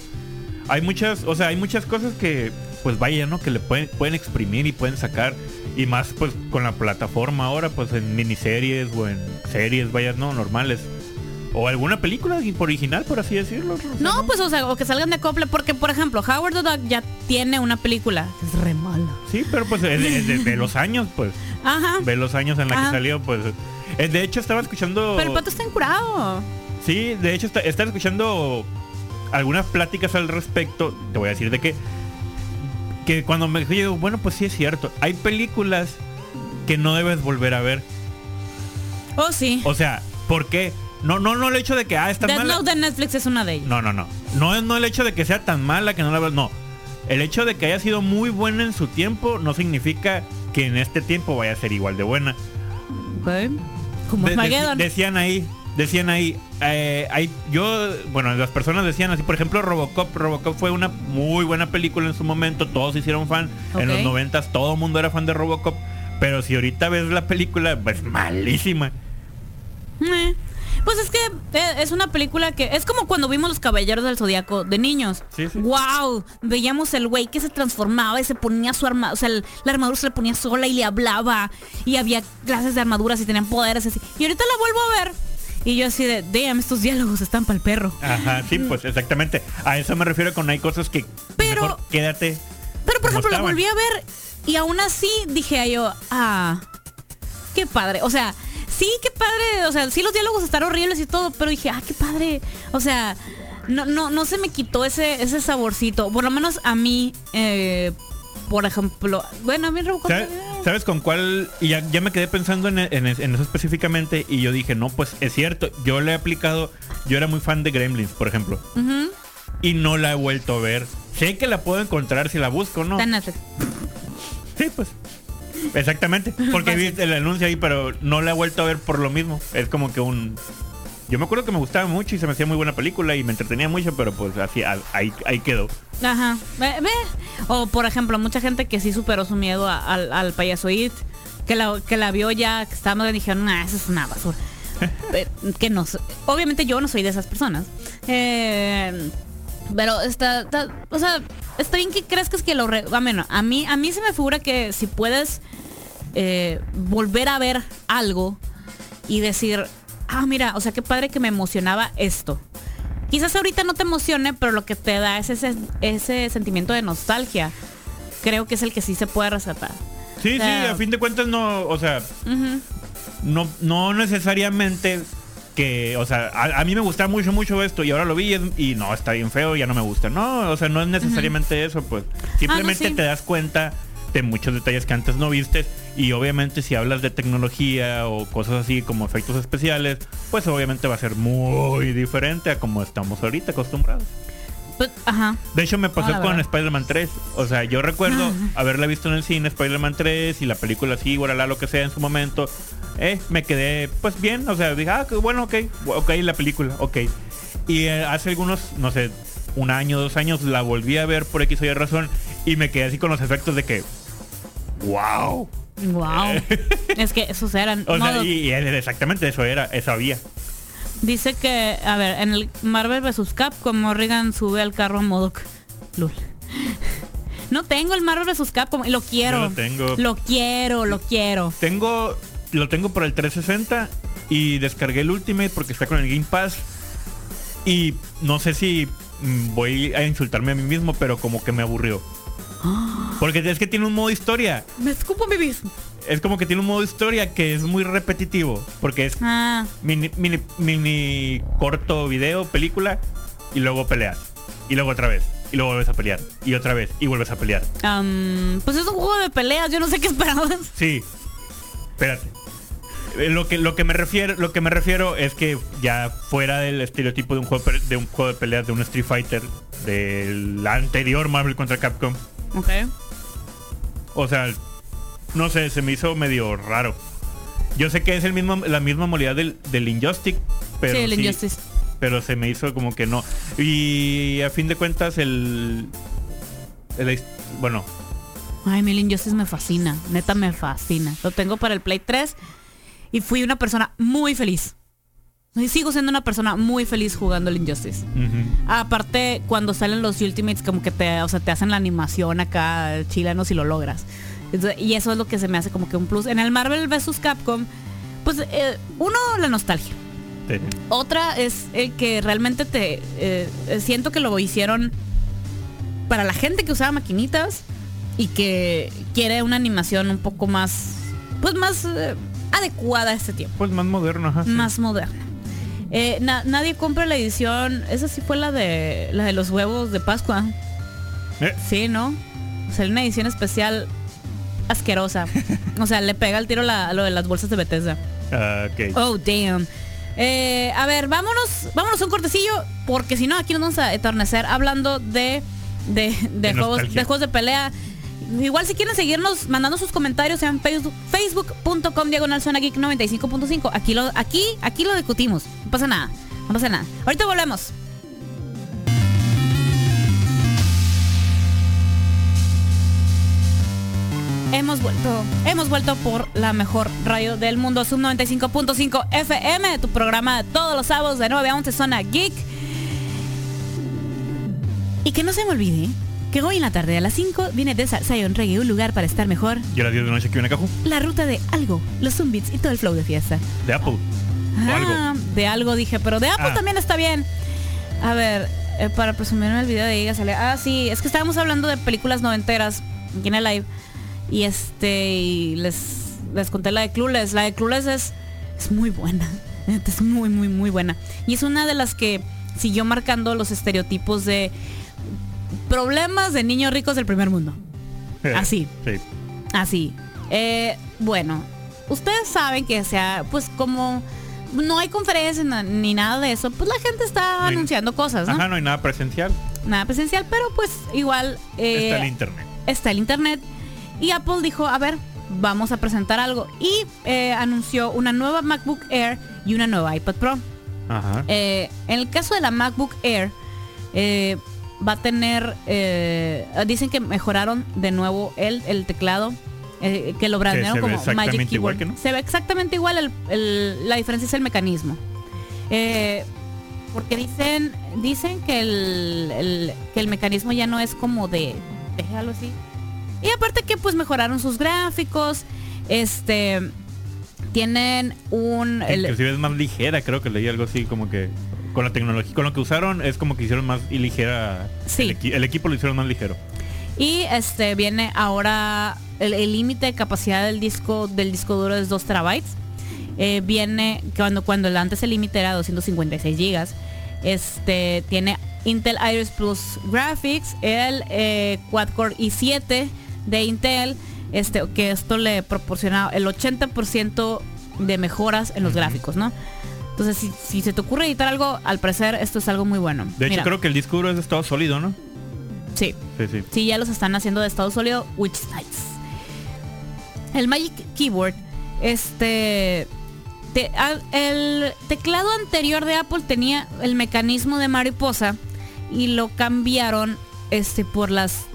Speaker 2: hay muchas, o sea, hay muchas cosas que, pues vaya, ¿no? Que le pueden, pueden exprimir y pueden sacar. Y más, pues, con la plataforma ahora, pues, en miniseries o en series, vaya, no, normales. O alguna película original, por así decirlo.
Speaker 1: No, pues o sea, o que salgan de acople, porque por ejemplo, Howard the Duck ya tiene una película. Es re mala.
Speaker 2: Sí, pero pues es de, es de- de los años, pues.
Speaker 1: Ajá.
Speaker 2: De los años en la
Speaker 1: Ajá.
Speaker 2: que salió, pues. eh, De hecho, estaba escuchando.
Speaker 1: Pero el pato está encurado.
Speaker 2: Sí, de hecho, está- escuchando algunas pláticas al respecto. Te voy a decir de que. Que cuando me digo, bueno, pues sí es cierto. Hay películas que no debes volver a ver.
Speaker 1: Oh, sí.
Speaker 2: O sea, ¿por qué? No, no, no el hecho de que, ah, está
Speaker 1: Death
Speaker 2: mala.
Speaker 1: Note de Netflix es una de ellas.
Speaker 2: No, no, no. No es no el hecho de que sea tan mala que no la veas, no. El hecho de que haya sido muy buena en su tiempo no significa que en este tiempo vaya a ser igual de buena.
Speaker 1: Como
Speaker 2: De- decían ahí, decían ahí, eh, hay, yo, bueno, las personas decían así, por ejemplo, Robocop. Robocop fue una muy buena película en su momento, todos se hicieron fan. En los noventas todo el mundo era fan de Robocop. Pero si ahorita ves la película, pues malísima.
Speaker 1: Eh, Pues es que eh, es una película que es como cuando vimos los Caballeros del Zodíaco de niños.
Speaker 2: Sí, sí.
Speaker 1: Wow, veíamos el güey que se transformaba y se ponía su arma, o sea, el- la armadura se le ponía sola y le hablaba y había clases de armaduras y tenían poderes así. Y ahorita la vuelvo a ver y yo así de, damn, estos diálogos están para el perro.
Speaker 2: Ajá, sí, pues exactamente. A eso me refiero con hay cosas que
Speaker 1: Pero-
Speaker 2: mejor quédate.
Speaker 1: Pero por ejemplo, la
Speaker 2: estaban.
Speaker 1: volví a ver y aún así dije yo, ah, qué padre. O sea, sí, qué padre. O sea, sí los diálogos están horribles y todo, pero dije, ah, qué padre. O sea, no, no, no se me quitó ese, ese saborcito. Por lo menos a mí, eh, por ejemplo, bueno, a mí.
Speaker 2: ¿Sabes, sabes con cuál? Y ya, ya me quedé pensando en, en- en eso específicamente y yo dije, no, pues es cierto, yo le he aplicado, yo era muy fan de Gremlins, por ejemplo, y no la he vuelto a ver. Sé que la puedo encontrar si la busco, ¿no? Sí, pues. Exactamente, porque vi el anuncio ahí, pero no la he vuelto a ver por lo mismo. Es como que un... Yo me acuerdo que me gustaba mucho y se me hacía muy buena película y me entretenía mucho, pero pues así, ahí, ahí quedó.
Speaker 1: Ajá. O por ejemplo, mucha gente que sí superó su miedo a- al, al payaso It, que la, que la vio ya, que estaba y dijeron, nah, eso es una basura. Que no, obviamente yo no soy de esas personas. Eh, pero está, está- o sea, está bien que crezcas que lo... Re, a, menos, a mí, a mí se me figura que si puedes eh, volver a ver algo y decir, ah, mira, o sea, qué padre que me emocionaba esto. Quizás ahorita no te emocione, pero lo que te da es ese, ese sentimiento de nostalgia. Creo que es el que sí se puede rescatar.
Speaker 2: Sí,
Speaker 1: O sea,
Speaker 2: sí, a fin de cuentas no, o sea, no, no necesariamente que, o sea, a, a mí me gustaba mucho, mucho esto y ahora lo vi y, no, está bien feo, ya no me gusta. No, o sea, no es necesariamente eso, pues. Simplemente
Speaker 1: Ah, sí.
Speaker 2: te das cuenta de muchos detalles que antes no vistes y obviamente si hablas de tecnología o cosas así como efectos especiales, pues obviamente va a ser muy diferente a como estamos ahorita acostumbrados.
Speaker 1: Pues, ajá.
Speaker 2: De hecho, me pasó
Speaker 1: Ah, la
Speaker 2: con. Spider-Man 3. O sea, yo recuerdo haberla visto en el cine, Spider-Man 3, y la película así, guaralá, lo que sea en su momento. Eh, me quedé, pues bien. O sea, dije, ah, bueno, ok, ok, la película, ok. Y eh, hace algunos, no sé, un año, dos años, la volví a ver por X o Y razón, y me quedé así con los efectos de que, wow.
Speaker 1: Wow. es que esos eran.
Speaker 2: O sea, y exactamente eso era, eso había.
Speaker 1: Dice que, a ver, en el Marvel vs. Capcom, Morrigan sube al carro a Modoc. Lul. No tengo el Marvel vs. Capcom y lo quiero.
Speaker 2: Yo lo tengo.
Speaker 1: Lo quiero, lo quiero.
Speaker 2: Tengo, lo tengo por el 360 y descargué el Ultimate porque está con el Game Pass. Y no sé si mm, voy a insultarme a mí mismo, pero como que me aburrió. Porque es que tiene un modo historia.
Speaker 1: Me escupo mi mismo.
Speaker 2: Es como que tiene un modo historia que es muy repetitivo. Porque es
Speaker 1: Ah,
Speaker 2: mini, mini, mini corto video, película, y luego peleas. Y luego otra vez. Y luego vuelves a pelear. Y otra vez. Y vuelves a pelear.
Speaker 1: pues es un juego de peleas, yo no sé qué esperabas.
Speaker 2: Sí. Espérate. Eh, Lo que, lo que me refiero, lo que me refiero es que ya fuera del estereotipo de un juego de un juego de peleas de un Street Fighter del anterior Marvel contra Capcom.
Speaker 1: Ok.
Speaker 2: O sea, no sé, se me hizo medio raro. Yo sé que es el mismo, la misma modalidad del, del Injustice, pero
Speaker 1: sí, el
Speaker 2: sí,
Speaker 1: Injustice.
Speaker 2: pero se me hizo como que no. Y a fin de cuentas el, el- bueno,
Speaker 1: Ay, mi Injustice me fascina. Neta me fascina. Lo tengo para el Play 3 y fui una persona muy feliz. Y sigo siendo una persona muy feliz jugando el Injustice.
Speaker 2: ujú.
Speaker 1: Aparte, cuando salen los Ultimates, como que te, o sea, te hacen la animación acá, chileno, si lo logras. Entonces, y eso es lo que se me hace como que un plus. En el Marvel vs. Capcom, pues, eh, uno, la nostalgia. Otra es el que realmente te eh, eh, siento que lo hicieron para la gente que usaba maquinitas y que quiere una animación un poco más, pues más eh, adecuada a este tiempo,
Speaker 2: pues más moderno, ajá. sí.
Speaker 1: más moderna. Eh, na- nadie compra la edición, esa sí fue la de la de los huevos de Pascua.
Speaker 2: Eh,
Speaker 1: Sí, ¿no? O sea, una edición especial asquerosa. O sea, le pega el tiro la- a lo de las bolsas de Bethesda.
Speaker 2: ok.
Speaker 1: Oh, damn. Eh, a ver, vámonos, vámonos a un cortecillo, porque si no, aquí nos vamos a eternecer hablando de, de, de
Speaker 2: De
Speaker 1: juegos,
Speaker 2: nostalgia.
Speaker 1: de juegos de pelea. Igual si quieren seguirnos mandando sus comentarios en Facebook, facebook.com diagonal zona geek 95.5. Aquí lo, aquí, aquí lo discutimos. No pasa nada. No pasa nada. Ahorita volvemos. Hemos vuelto, hemos vuelto por la mejor radio del mundo, Sub 95.5 FM, tu programa de todos los sábados de 9 a 11, Zona Geek. Y que no se me olvide que hoy en la tarde a las 5 viene de Zion Reggae, un lugar para estar mejor.
Speaker 2: Y a las 10 de la noche aquí viene Caju.
Speaker 1: La ruta de algo, los Zumbits y todo el flow de fiesta.
Speaker 2: De Apple. O algo.
Speaker 1: Ah, de algo dije, pero de Apple
Speaker 2: Ah.
Speaker 1: también está bien. A ver, eh, para presumir el video de ella sale. Ah, sí, es que estábamos hablando de películas noventeras aquí en el live. Y este, y les, les conté la de Clueless. La de Clueless es, es muy buena. Es muy, muy, muy buena. Y es una de las que siguió marcando los estereotipos de problemas de niños ricos del primer mundo. Así.
Speaker 2: Sí.
Speaker 1: Así. Eh, bueno, ustedes saben que sea, pues como no hay conferencias ni nada de eso, pues la gente está
Speaker 2: No hay-
Speaker 1: anunciando cosas, ¿no?
Speaker 2: Ajá, no hay nada presencial.
Speaker 1: Nada presencial, pero pues igual eh,
Speaker 2: Está el internet.
Speaker 1: está el internet. Y Apple dijo, a ver, vamos a presentar algo. Y eh, anunció una nueva MacBook Air y una nueva iPad Pro.
Speaker 2: Ajá.
Speaker 1: Eh, en el caso de la MacBook Air, eh, va a tener, eh, dicen que mejoraron de nuevo el, el teclado, eh, que lo brandearon como Magic Keyboard.
Speaker 2: que no.
Speaker 1: Se ve exactamente igual, el- el- la diferencia es el mecanismo. Eh, porque dicen dicen que el, el- que el mecanismo ya no es como de déjalo así y aparte que pues mejoraron sus gráficos este tienen un el-
Speaker 2: Inclusive es más ligera, creo que leí algo así como que con la tecnología, con lo que usaron es como que hicieron más y ligera.
Speaker 1: Sí.
Speaker 2: El, equi- el equipo lo hicieron más ligero.
Speaker 1: Y este viene ahora el límite de capacidad del disco del disco duro es 2 terabytes. Eh, viene cuando cuando el antes el límite era 256 gigas. Este tiene Intel Iris Plus Graphics, el eh, quad core i7 de Intel, este que esto le proporciona el 80% de mejoras en los gráficos, ¿no? Entonces, si, si se te ocurre editar algo, al parecer esto es algo muy bueno.
Speaker 2: De hecho,
Speaker 1: Mira,
Speaker 2: creo que el disco duro es de estado sólido, ¿no?
Speaker 1: sí.
Speaker 2: Sí, sí.
Speaker 1: Sí, ya los están haciendo de estado sólido, which is nice. El Magic Keyboard, este... te- al- el teclado anterior de Apple tenía el mecanismo de mariposa y lo cambiaron este por las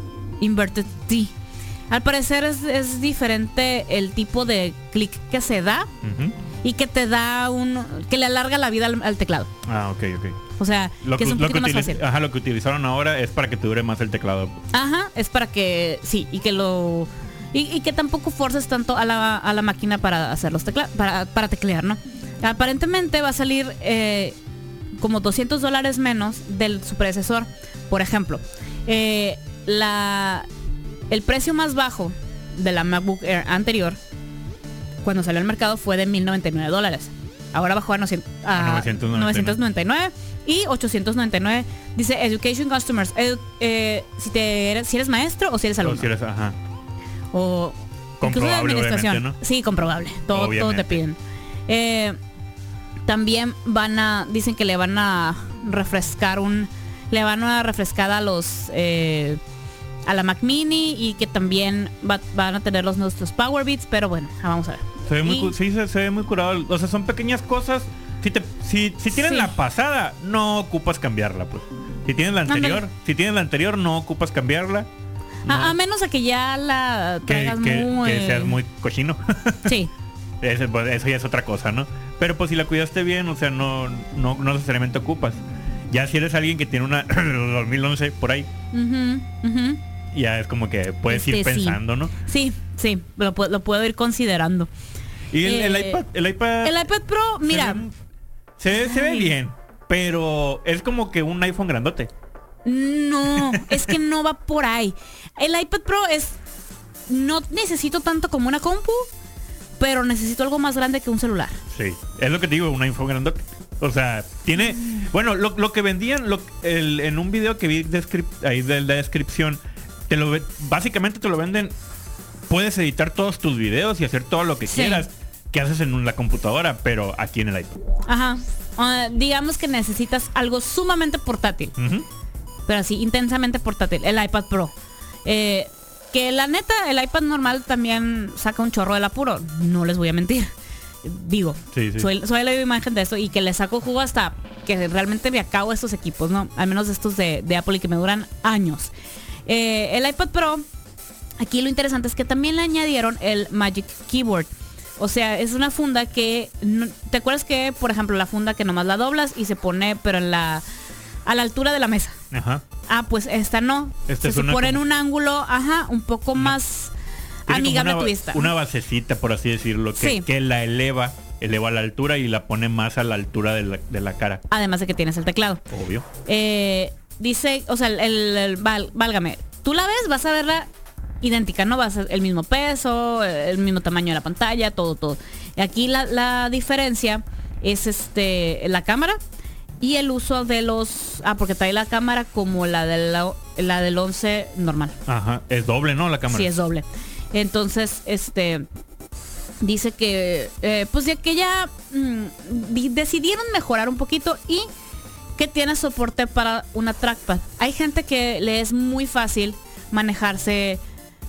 Speaker 1: Inverted T. Al parecer es, es diferente el tipo de clic que se da
Speaker 2: Ujú.
Speaker 1: Y que te da un... que le alarga la vida al, al teclado.
Speaker 2: Ah, ok, ok.
Speaker 1: O sea,
Speaker 2: Lo
Speaker 1: que
Speaker 2: que,
Speaker 1: es un
Speaker 2: lo que
Speaker 1: poquito más fácil.
Speaker 2: ajá, lo que utilizaron ahora es para que te dure más el teclado.
Speaker 1: Ajá, es para que sí, y que lo y, y que tampoco forces tanto a la, a la máquina para hacer los tecla para, para teclear, ¿no? Aparentemente va a salir eh, como 200 dólares menos del su predecesor. Por ejemplo, eh, la el precio más bajo de la MacBook Air anterior cuando salió al mercado fue de 1099 dólares. Ahora bajó a, 900 a
Speaker 2: A 999.
Speaker 1: 999 y 899 dice education customers edu- eh, si te eres si eres maestro o si eres
Speaker 2: O
Speaker 1: alumno
Speaker 2: si eres- ajá.
Speaker 1: o incluso de
Speaker 2: Comprobable,
Speaker 1: administración. sí comprobable. Todo, todo te piden. Eh, también van a dicen que le van a refrescar un le van a refrescar a los eh, a la Mac Mini y que también va- van a tener los nuestros Power Beats pero bueno ah, vamos a ver
Speaker 2: Se ve muy,
Speaker 1: Y-
Speaker 2: sí, se, se ve muy curado. O sea, son pequeñas cosas. Si, te, si, si tienes
Speaker 1: Sí.
Speaker 2: la pasada, no ocupas cambiarla, pues. Si tienes la anterior, si tienes la anterior, no ocupas cambiarla.
Speaker 1: a,
Speaker 2: No.
Speaker 1: a menos a que ya la
Speaker 2: que,
Speaker 1: traigas
Speaker 2: que-
Speaker 1: muy
Speaker 2: que seas muy cochino.
Speaker 1: sí
Speaker 2: pues, eso ya es otra cosa, ¿no? Pero pues si la cuidaste bien, o sea, no, no, no necesariamente ocupas. Ya si eres alguien que tiene una 2011 por ahí, ya es como que puedes ir
Speaker 1: Este, sí.
Speaker 2: pensando, ¿no?
Speaker 1: Sí, sí, lo, lo puedo ir considerando.
Speaker 2: Y el, el
Speaker 1: Eh,
Speaker 2: iPad, el iPad,
Speaker 1: El iPad Pro,
Speaker 2: se
Speaker 1: mira,
Speaker 2: ve- Se, ve bien, pero es como que un iPhone grandote.
Speaker 1: No, es que no va por ahí. El iPad Pro es. No necesito tanto como una compu, pero necesito algo más grande que un celular.
Speaker 2: Sí, es lo que te digo, un iPhone grandote. O sea, tiene... Bueno, lo, lo que vendían lo- el- en un video que vi descrip- ahí de la descripción, te lo, básicamente te lo venden, puedes editar todos tus videos y hacer todo lo que
Speaker 1: Sí.
Speaker 2: quieras que haces en la computadora, pero aquí en el iPad.
Speaker 1: Ajá. Ah, digamos que necesitas algo sumamente portátil. Pero así intensamente portátil, el iPad Pro. Eh, que la neta, el iPad normal también saca un chorro del apuro, no les voy a mentir. Digo,
Speaker 2: Sí, sí.
Speaker 1: soy, soy la imagen de esto y que le saco jugo hasta que realmente me acabo estos equipos, ¿no? Al menos estos de, de Apple y que me duran años. Eh, el iPad Pro, aquí lo interesante es que también le añadieron el Magic Keyboard. O sea, es una funda que... no- ¿Te acuerdas que, por ejemplo, la funda que nomás la doblas y se pone, pero en la... a la altura de la mesa?
Speaker 2: Ajá.
Speaker 1: Ah, pues esta no.
Speaker 2: Esta es
Speaker 1: se
Speaker 2: una
Speaker 1: pone en un ángulo, ajá, un poco más amigable a
Speaker 2: una,
Speaker 1: tu vista.
Speaker 2: Una basecita, por así decirlo, que,
Speaker 1: Sí.
Speaker 2: que la eleva, eleva la altura y la pone más a la altura de la, de la cara.
Speaker 1: Además de que tienes el teclado.
Speaker 2: Obvio.
Speaker 1: Eh, dice, o sea, el, el- el- val- válgame, tú la ves, vas a verla idéntica, ¿no? Vas a el mismo peso, el mismo tamaño de la pantalla, todo, todo. Aquí la, la diferencia es este la cámara y el uso de los... Ah, porque trae la cámara como la, de la, la del 11 normal.
Speaker 2: Ajá. Es doble, ¿no? La cámara.
Speaker 1: Sí, es doble. Entonces, este dice que eh, pues ya que ya mm, di- decidieron mejorar un poquito y que tiene soporte para una trackpad. Hay gente que le es muy fácil manejarse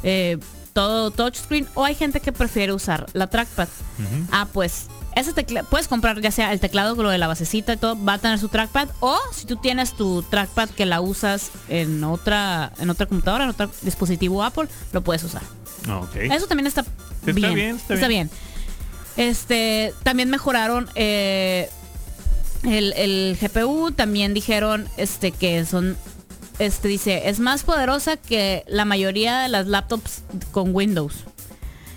Speaker 1: eh, todo touchscreen o hay gente que prefiere usar la trackpad.
Speaker 2: Ujú.
Speaker 1: Ah, pues ese puedes comprar ya sea el teclado con lo de la basecita y todo, va a tener su trackpad o si tú tienes tu trackpad que la usas en otra en otra computadora, en otro dispositivo Apple, lo puedes usar.
Speaker 2: Ah, ok.
Speaker 1: Eso también está,
Speaker 2: Está
Speaker 1: bien.
Speaker 2: bien, está
Speaker 1: bien. Este, también mejoraron eh, el, el GPU, también dijeron este que son este dice, es más poderosa que la mayoría de las laptops con Windows.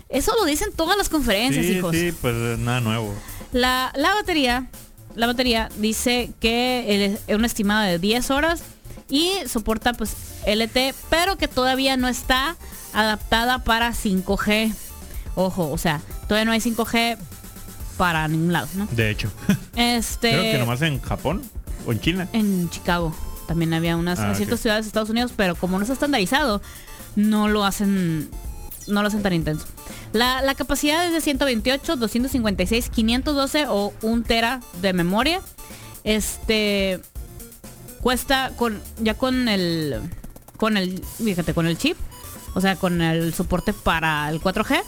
Speaker 1: Eso lo dicen todas las conferencias,
Speaker 2: Sí,
Speaker 1: hijos.
Speaker 2: sí, pues nada nuevo.
Speaker 1: La, la batería, la batería dice que es un estimado de 10 horas y soporta pues LT, pero que todavía no está adaptada para 5G. Ojo, o sea, todavía no hay 5G para ningún lado, ¿no?
Speaker 2: De hecho.
Speaker 1: Este
Speaker 2: Creo que nomás en Japón o en China.
Speaker 1: en Chicago también había unas
Speaker 2: Ah,
Speaker 1: en ciertas ciudades de Estados Unidos, pero como no está estandarizado, no lo hacen no lo hacen tan intenso. La, la capacidad es de 128, 256, 512 o 1 tera de memoria. Este cuesta con ya con el con el fíjate con el chip, o sea, con el soporte para el 4G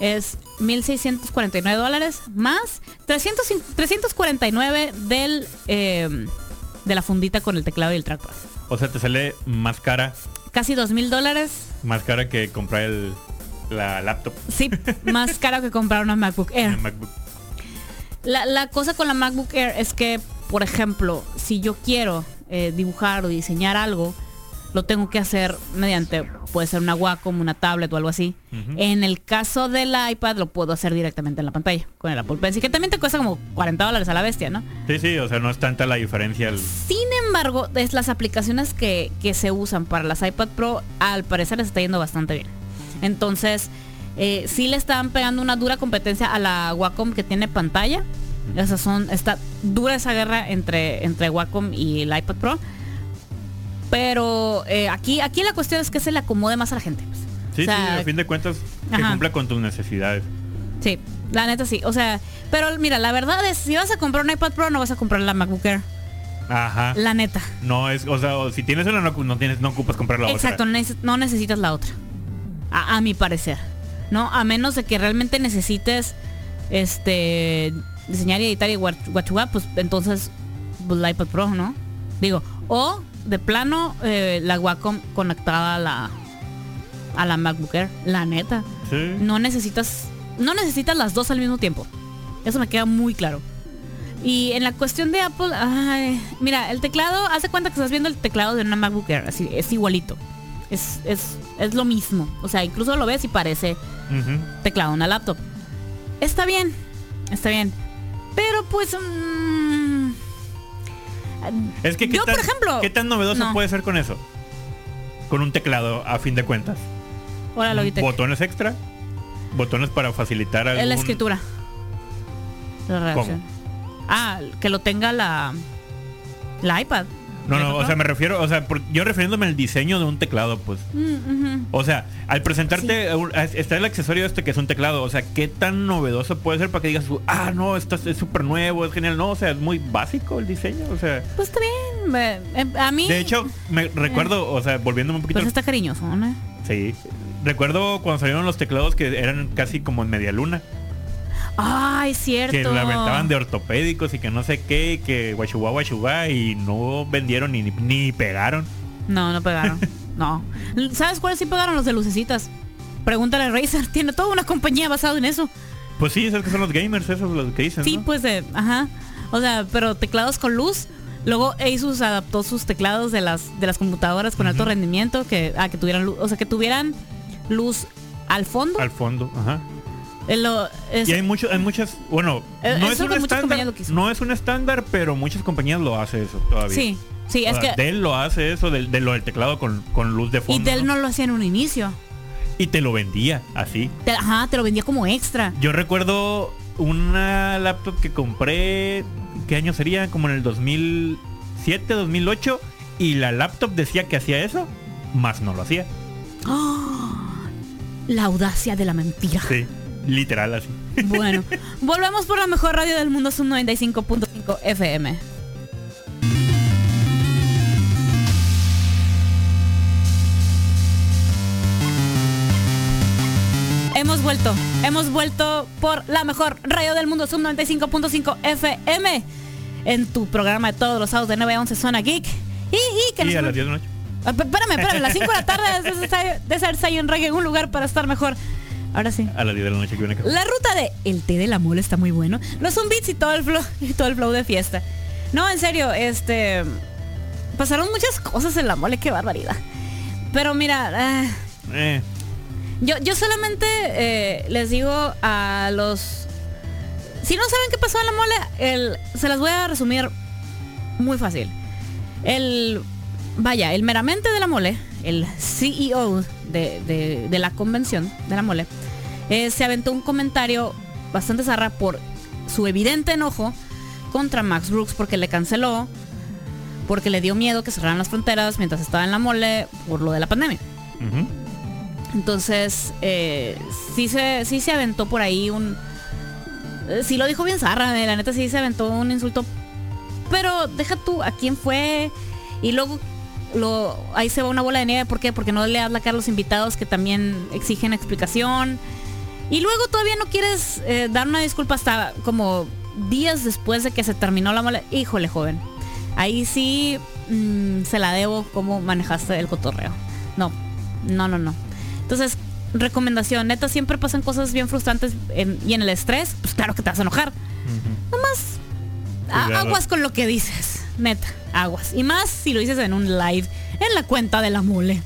Speaker 1: es 1.649 dólares más 300 349 del eh, de la fundita con el teclado y el trackpad.
Speaker 2: O sea, te sale más cara,
Speaker 1: Casi 2.000 dólares.
Speaker 2: más cara que comprar el, la laptop.
Speaker 1: Sí, más caro que comprar una MacBook Air.
Speaker 2: MacBook.
Speaker 1: La, la cosa con la MacBook Air es que, por ejemplo, si yo quiero eh, dibujar o diseñar algo, lo tengo que hacer mediante, puede ser una Wacom, una tablet o algo así. En el caso del iPad lo puedo hacer directamente en la pantalla con el Apple Pencil, que también te cuesta como 40 dólares a la bestia, ¿no?
Speaker 2: Sí, sí, o sea, no es tanta la diferencia. el-
Speaker 1: Sin embargo, es las aplicaciones que, que se usan para las iPad Pro, al parecer les está yendo bastante bien. Entonces, eh, sí le están pegando una dura competencia a la Wacom que tiene pantalla. Esas son, está dura esa guerra entre, entre Wacom y el iPad Pro. Pero eh, aquí, aquí la cuestión es que se le acomode más a la gente. pues.
Speaker 2: Sí,
Speaker 1: O sea,
Speaker 2: sí, a fin de cuentas, que
Speaker 1: Ajá.
Speaker 2: cumpla con tus necesidades.
Speaker 1: Sí, la neta sí. O sea, pero mira, la verdad es, si vas a comprar un iPad Pro, no vas a comprar la MacBook Air.
Speaker 2: Ajá.
Speaker 1: La neta.
Speaker 2: No es, o sea, si tienes una, no, no tienes, no ocupas comprar la
Speaker 1: Exacto,
Speaker 2: otra.
Speaker 1: neces- no necesitas la otra. A, a mi parecer. ¿No? A menos de que realmente necesites este diseñar y editar y guach- guachugá, pues entonces pues, la iPad Pro, ¿no? Digo, o de plano eh, la Wacom conectada a la a la MacBook Air, la neta.
Speaker 2: Sí.
Speaker 1: No necesitas no necesitas las dos al mismo tiempo. Eso me queda muy claro. Y en la cuestión de Apple, ay, mira, el teclado, hace cuenta que estás viendo el teclado de una MacBook Air, así, es igualito. Es, es, es lo mismo. O sea, incluso lo ves y parece teclado de una laptop. Está bien, está bien. Pero pues, mm,
Speaker 2: Es que, ¿qué
Speaker 1: yo,
Speaker 2: tan,
Speaker 1: por ejemplo,
Speaker 2: ¿qué tan novedoso
Speaker 1: no.
Speaker 2: puede ser con eso? Con un teclado, a fin de cuentas.
Speaker 1: Hola.
Speaker 2: Botones extra. Botones para facilitar algún...
Speaker 1: La escritura. La redacción. Ah, que lo tenga la la iPad.
Speaker 2: No,
Speaker 1: ¿La
Speaker 2: no, o sea, me refiero, o sea, por- yo refiriéndome al diseño de un teclado, pues.
Speaker 1: Mm.
Speaker 2: O sea, al presentarte, está el accesorio este que es un teclado. O sea, ¿qué tan novedoso puede ser para que digas, ah, no, esto es súper nuevo, es genial? No, o sea, es muy básico el diseño. O sea,
Speaker 1: Pues está bien. eh, a mí
Speaker 2: de hecho, me recuerdo, o sea, volviéndome un poquito.
Speaker 1: pues está cariñoso, ¿no?
Speaker 2: Sí. Recuerdo cuando salieron los teclados que eran casi como en media luna.
Speaker 1: Ay, cierto.
Speaker 2: Que la aventaban de ortopédicos y que no sé qué, y que guachugua, guachugua, y no vendieron ni, ni pegaron.
Speaker 1: No, no pegaron. no. ¿Sabes cuáles sí pegaron los de lucecitas? Pregúntale a Razer. Tiene toda una compañía basada en eso.
Speaker 2: Pues sí, esos que son los gamers, esos los que dicen.
Speaker 1: Sí,
Speaker 2: ¿no?
Speaker 1: pues de, ajá. O sea, pero teclados con luz. Luego Asus adaptó sus teclados de las de las computadoras con alto rendimiento que a que tuvieran luz, o sea, que tuvieran luz al fondo.
Speaker 2: Al fondo, ajá.
Speaker 1: Lo- es-
Speaker 2: Y hay mucho, hay muchas, bueno,
Speaker 1: Eh,
Speaker 2: no es un estándar, no es un estándar, pero muchas compañías lo hacen eso todavía.
Speaker 1: sí, sí,
Speaker 2: O
Speaker 1: es
Speaker 2: sea,
Speaker 1: que
Speaker 2: Dell lo hace eso de, de lo del teclado con, con luz de
Speaker 1: y
Speaker 2: fondo.
Speaker 1: Dell no lo hacía en un inicio.
Speaker 2: Y te lo vendía así.
Speaker 1: Te- ajá, te lo vendía como extra.
Speaker 2: Yo recuerdo una laptop que compré, ¿qué año sería? Como en el 2007, 2008, y la laptop decía que hacía eso, más no lo hacía.
Speaker 1: La audacia de la mentira.
Speaker 2: Sí, literal así.
Speaker 1: Bueno, volvemos por la mejor radio del mundo, Zoom 95.5 FM. Hemos vuelto, hemos vuelto por la mejor radio del mundo, Zoom 95.5 FM. En tu programa de todos los sábados de 9 a 11 Zona Geek. Y, y que
Speaker 2: Y
Speaker 1: nos-
Speaker 2: a las 10 de la noche.
Speaker 1: Ah, p- Espérame, espérame, a las 5 de la tarde es de ser- de ser Zion Reggae en un lugar para estar mejor. Ahora sí.
Speaker 2: A las 10 de la noche que viene acá.
Speaker 1: La ruta de el té de la mole está muy bueno. Los zumbits y todo el flow, y todo el flow de fiesta. No, en serio, este pasaron muchas cosas en la mole, qué barbaridad. Pero mira, ah,
Speaker 2: Eh,
Speaker 1: yo, yo solamente eh, les digo a los si no saben qué pasó en la mole, el- se las voy a resumir muy fácil. El vaya, el meramente de la mole, el CEO de, de- de la convención de la mole, eh, se aventó un comentario bastante zarra por su evidente enojo contra Max Brooks porque le canceló, porque le dio miedo que cerraran las fronteras mientras estaba en la mole por lo de la pandemia. Entonces, eh, sí, se, sí se aventó por ahí un... eh, sí lo dijo bien zarra, eh, la neta sí se aventó un insulto. Pero deja tú a quién fue. Y luego lo, ahí se va una bola de nieve. ¿Por qué? Porque no le habla a los invitados que también exigen explicación. Y luego todavía no quieres eh, dar una disculpa hasta como días después de que se terminó la mole. Híjole, joven. Ahí sí mm, se la debo cómo manejaste el cotorreo. No, no, no, no. Entonces, recomendación, neta, siempre pasan cosas bien frustrantes en- y en el estrés, pues claro que te vas a enojar. Nomás a-
Speaker 2: Cuidado.
Speaker 1: aguas con lo que dices, neta, aguas. Y más si lo dices en un live, en la cuenta de la mole.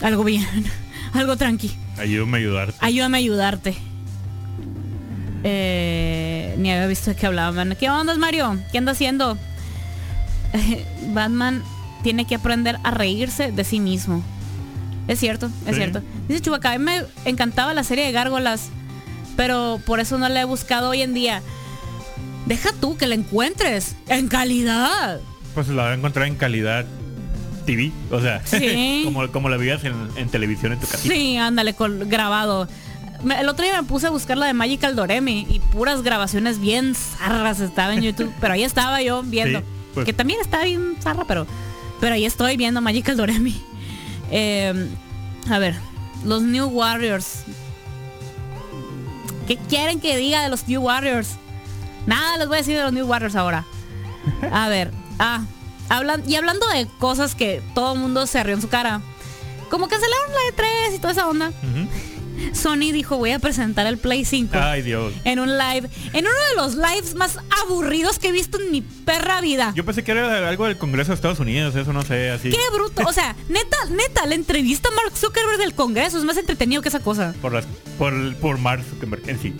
Speaker 1: Algo bien, algo tranqui.
Speaker 2: Ayúdame a ayudarte.
Speaker 1: Ayúdame a ayudarte. Eh, ni había visto de qué hablaban. ¿Qué onda, Mario? ¿Qué anda haciendo? Batman tiene que aprender a reírse de sí mismo. Es cierto, es
Speaker 2: Sí.
Speaker 1: cierto. Dice Chubaca, a mí me encantaba la serie de Gárgolas, pero por eso no la he buscado hoy en día. Deja tú que la encuentres en calidad.
Speaker 2: Pues la voy a encontrar en calidad TV. O sea,
Speaker 1: Sí.
Speaker 2: como, como la veías en, en televisión en tu casita.
Speaker 1: Sí, ándale, con, grabado. Me- El otro día me puse a buscar la de Magical Doremi y puras grabaciones bien zarras estaba en YouTube, pero ahí estaba yo viendo.
Speaker 2: Sí, pues.
Speaker 1: Que también está bien zarra, pero, pero ahí estoy viendo Magical Doremi. Eh, a ver, los New Warriors. ¿Qué quieren que diga de los New Warriors? Nada les voy a decir de los New Warriors ahora. A ver, ah, hablan, y hablando de cosas que todo el mundo se rió en su cara. Como cancelaron la E3 y toda esa onda. Sony dijo voy a presentar el Play 5
Speaker 2: Ay, Dios.
Speaker 1: en un live. En uno de los lives más aburridos que he visto en mi perra vida.
Speaker 2: Yo pensé que era algo del Congreso de Estados Unidos, eso no sé, así.
Speaker 1: Qué bruto. O sea, neta, neta, la entrevista a Mark Zuckerberg del Congreso es más entretenido que esa cosa.
Speaker 2: Por las por, por Mark Zuckerberg en sí.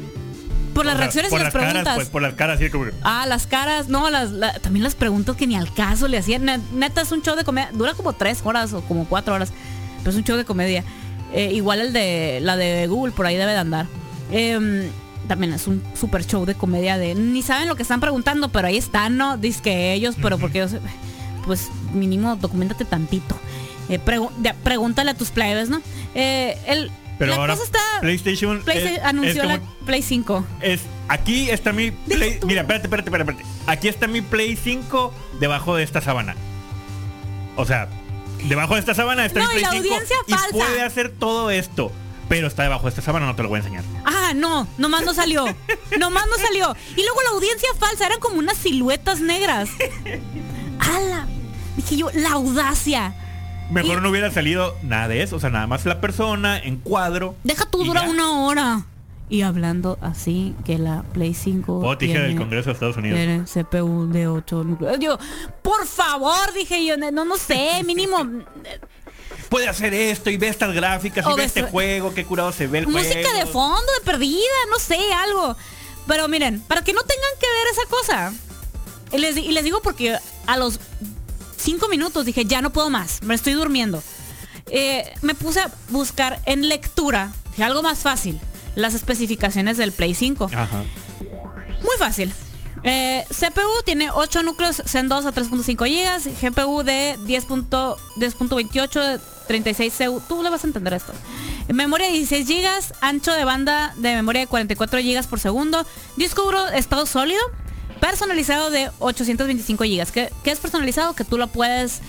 Speaker 1: Por las reacciones
Speaker 2: por
Speaker 1: y las,
Speaker 2: caras,
Speaker 1: preguntas.
Speaker 2: pues, por las caras, sí, como
Speaker 1: Ah, las caras, no, las, la- también las preguntas que ni al caso le hacían. Ne- Neta, es un show de comedia. Dura como tres horas o como cuatro horas. Pero es un show de comedia. Eh, igual el de la de Google, por ahí debe de andar. Em, también es un super show de comedia de. Ni saben lo que están preguntando, pero ahí están, ¿no? Dice que ellos, pero porque ellos. Pues mínimo, documentate tantito. Eh, pregu- de- pregúntale a tus plebes, ¿no? Eh, el,
Speaker 2: Pero
Speaker 1: la
Speaker 2: ahora
Speaker 1: cosa está.
Speaker 2: PlayStation,
Speaker 1: PlayStation
Speaker 2: es-
Speaker 1: anunció
Speaker 2: es como-
Speaker 1: la Play 5.
Speaker 2: es aquí está mi Play. Mira, espérate, espérate, espérate, espérate. Aquí está mi Play 5 debajo de esta sábana. O sea, debajo de esta sábana está
Speaker 1: No,
Speaker 2: mi
Speaker 1: y
Speaker 2: Play
Speaker 1: la
Speaker 2: 5
Speaker 1: audiencia
Speaker 2: y
Speaker 1: falsa.
Speaker 2: puede hacer todo esto. Pero está debajo de esta sábana, no te lo voy a enseñar.
Speaker 1: Ah, no, nomás no salió. Nomás no salió. Y luego la audiencia falsa, eran como unas siluetas negras. ¡Hala! Dije yo, la audacia.
Speaker 2: Mejor
Speaker 1: Y-
Speaker 2: no hubiera salido nada de eso. O sea, nada más la persona en cuadro.
Speaker 1: Deja tú, dura
Speaker 2: ya.
Speaker 1: una hora. Y hablando así, que la Play 5
Speaker 2: O te dije del
Speaker 1: tiene,
Speaker 2: Congreso de Estados Unidos.
Speaker 1: tiene CPU de 8 núcleos. Yo, por favor, dije yo, no, no sé, mínimo
Speaker 2: Puede hacer esto y ve estas gráficas
Speaker 1: O
Speaker 2: y ve este juego, qué curado se ve el
Speaker 1: música
Speaker 2: juego.
Speaker 1: de fondo, de perdida, no sé, algo. Pero miren, para que no tengan que ver esa cosa. Y les, y les digo porque a los cinco minutos dije, ya no puedo más, me estoy durmiendo. Eh, me puse a buscar en lectura, algo más fácil, las especificaciones del Play 5.
Speaker 2: Ajá.
Speaker 1: Muy fácil. Eh, CPU tiene 8 núcleos Zen 2 a 3.5 GB, GPU de 10.28 10.28 36 CU. Tú le vas a entender esto. Memoria de 16 GB, ancho de banda de memoria de 44 GB por segundo, disco duro estado sólido, personalizado de 825 GB. ¿Qué, qué es personalizado? Que tú lo puedes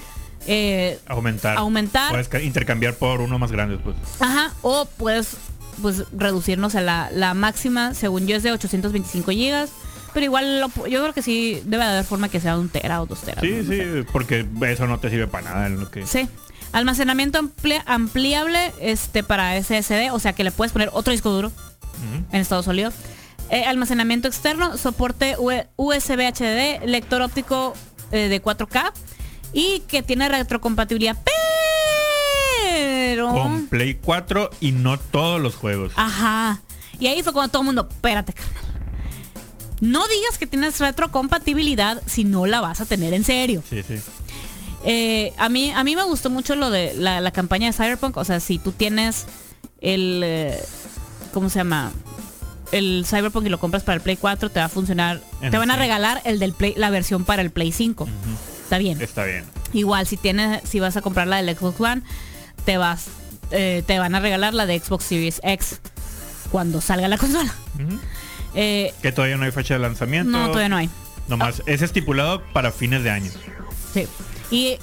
Speaker 1: eh,
Speaker 2: Aumentar.
Speaker 1: Aumentar.
Speaker 2: Puedes ca- intercambiar por uno más grande pues.
Speaker 1: Ajá, o puedes pues reducirnos a la, la máxima, según yo es de 825 gigas, pero igual lo yo creo que sí debe de haber forma que sea un tera o dos teras.
Speaker 2: Sí, sí,
Speaker 1: sé.
Speaker 2: porque eso no te sirve para nada en lo que.
Speaker 1: Sí. Almacenamiento ampli- ampliable este para SSD, o sea que le puedes poner otro disco duro en estado sólido. Eh, almacenamiento externo, soporte USB HDD, lector óptico eh, de 4K y que tiene retrocompatibilidad, pero
Speaker 2: Con Play 4 y no todos los juegos.
Speaker 1: Ajá. Y ahí fue cuando todo el mundo, espérate, carnal. No digas que tienes retrocompatibilidad si no la vas a tener en serio.
Speaker 2: Sí, sí.
Speaker 1: Eh, a, mí, a mí me gustó mucho lo de la, la campaña de Cyberpunk. O sea, si tú tienes el... eh, ¿Cómo se llama? El Cyberpunk y lo compras para el Play 4, te va a funcionar.
Speaker 2: En
Speaker 1: te van a regalar el del Play, la versión para el Play 5. Está bien.
Speaker 2: Está bien.
Speaker 1: Igual, si tienes, si vas a comprar la del Xbox One, te vas, eh, te van a regalar la de Xbox Series X cuando salga la consola. Eh,
Speaker 2: Que todavía no hay fecha de lanzamiento.
Speaker 1: no, todavía no hay.
Speaker 2: Nomás es estipulado para fines de año.
Speaker 1: Sí. Y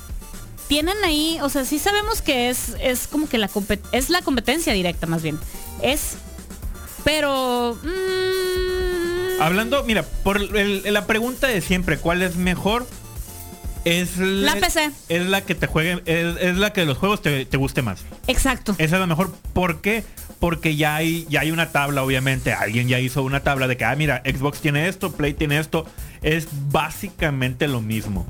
Speaker 1: tienen ahí, o sea, sí sabemos que es, es como que la es la competencia directa más bien. Es, pero mm,
Speaker 2: Hablando, mira, por el- la pregunta de siempre, ¿cuál es mejor? Es
Speaker 1: La PC.
Speaker 2: Es la que te juegue, es, es la que de los juegos te, te guste más.
Speaker 1: exacto.
Speaker 2: Esa es la mejor. ¿Por qué? Porque ya hay, ya hay una tabla, obviamente. Alguien ya hizo una tabla de que, ah, mira, Xbox tiene esto, Play tiene esto. Es básicamente lo mismo.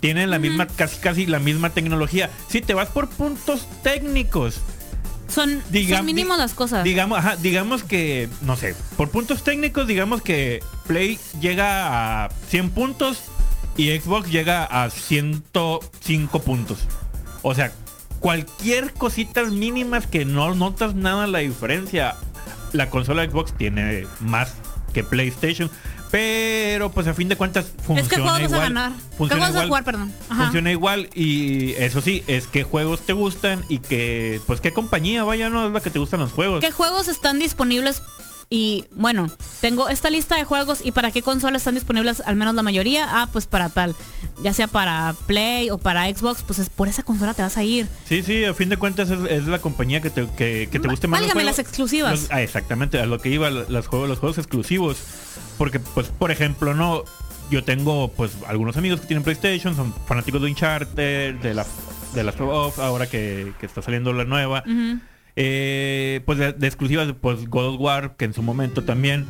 Speaker 2: Tienen la misma, casi casi la misma tecnología. Si te vas por puntos técnicos,
Speaker 1: Son,
Speaker 2: Diga-
Speaker 1: son mínimo las cosas.
Speaker 2: Digamos, ajá, digamos que, no sé, por puntos técnicos, digamos que Play llega a 100 puntos y Xbox llega a 105 puntos. O sea, cualquier cositas mínimas que no notas nada la diferencia. La consola Xbox tiene más que PlayStation. Pero pues a fin de cuentas funciona
Speaker 1: es que juegos vas a
Speaker 2: igual.
Speaker 1: ganar. ¿Qué
Speaker 2: Funciona
Speaker 1: juegos vas a
Speaker 2: igual.
Speaker 1: jugar, perdón? Ajá.
Speaker 2: Funciona igual y eso sí, es que juegos te gustan y que, pues qué compañía, vaya, no es la que te gustan los juegos.
Speaker 1: ¿Qué juegos están disponibles? Y bueno, tengo esta lista de juegos y para qué consolas están disponibles al menos la mayoría. Ah, pues para tal. Ya sea para Play o para Xbox, pues es por esa consola te vas a ir.
Speaker 2: Sí, sí, a fin de cuentas es, es la compañía que te, que, que te guste más.
Speaker 1: Válgame las exclusivas.
Speaker 2: Los- ah, exactamente, a lo que iba, los juegos, los juegos exclusivos. Porque, pues, por ejemplo, no, yo tengo, pues, algunos amigos que tienen PlayStation, son fanáticos de Uncharted, de la, de las of, ahora que, que está saliendo la nueva. Eh, pues de, de exclusivas, pues God of War, que en su momento también.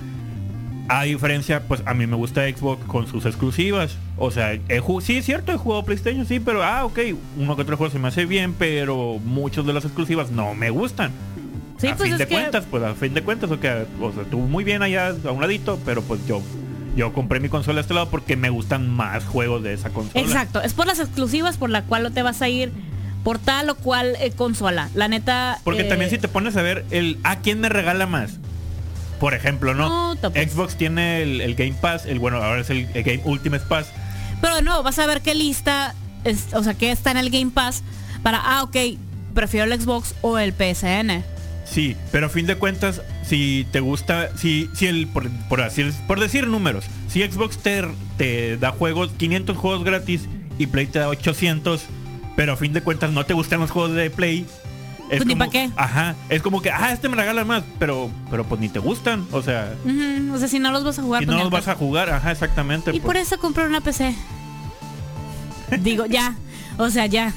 Speaker 2: A diferencia, pues a mí me gusta Xbox con sus exclusivas. O sea, he sí es cierto, he jugado PlayStation, sí, pero ah, ok, uno que otro juego se me hace bien, pero muchos de las exclusivas no me gustan.
Speaker 1: Sí,
Speaker 2: a
Speaker 1: pues
Speaker 2: fin de
Speaker 1: que-
Speaker 2: cuentas, pues a fin de cuentas, o, que, o sea, tú muy bien allá a un ladito, pero pues yo yo compré mi consola a este lado porque me gustan más juegos de esa consola.
Speaker 1: Exacto, es por las exclusivas por la cual no te vas a ir por tal o cual eh, consola. La neta.
Speaker 2: Porque
Speaker 1: eh,
Speaker 2: también si te pones a ver el a quién me regala más. Por ejemplo, ¿no? Xbox tiene el, el Game Pass, el bueno, ahora es el, el Game Ultimate Pass.
Speaker 1: Pero no, vas a ver qué lista, es, o sea, qué está en el Game Pass para, ah, ok, prefiero el Xbox o el PSN.
Speaker 2: Sí, pero a fin de cuentas, si te gusta, si, si el, por, por, así- por decir números, si Xbox te, te da juegos, 500 juegos gratis y Play te da 800, pero a fin de cuentas no te gustan los juegos de Play. Es
Speaker 1: Pues ni
Speaker 2: como-
Speaker 1: pa' qué.
Speaker 2: Ajá, es como que, ah, este me regala más, pero, pero pues ni te gustan, o sea,
Speaker 1: O sea, si no los vas a jugar,
Speaker 2: y
Speaker 1: pues
Speaker 2: no
Speaker 1: ni
Speaker 2: los vas a jugar, ajá, exactamente.
Speaker 1: Y
Speaker 2: pues.
Speaker 1: por eso compré una PC. Digo, ya. O sea, ya.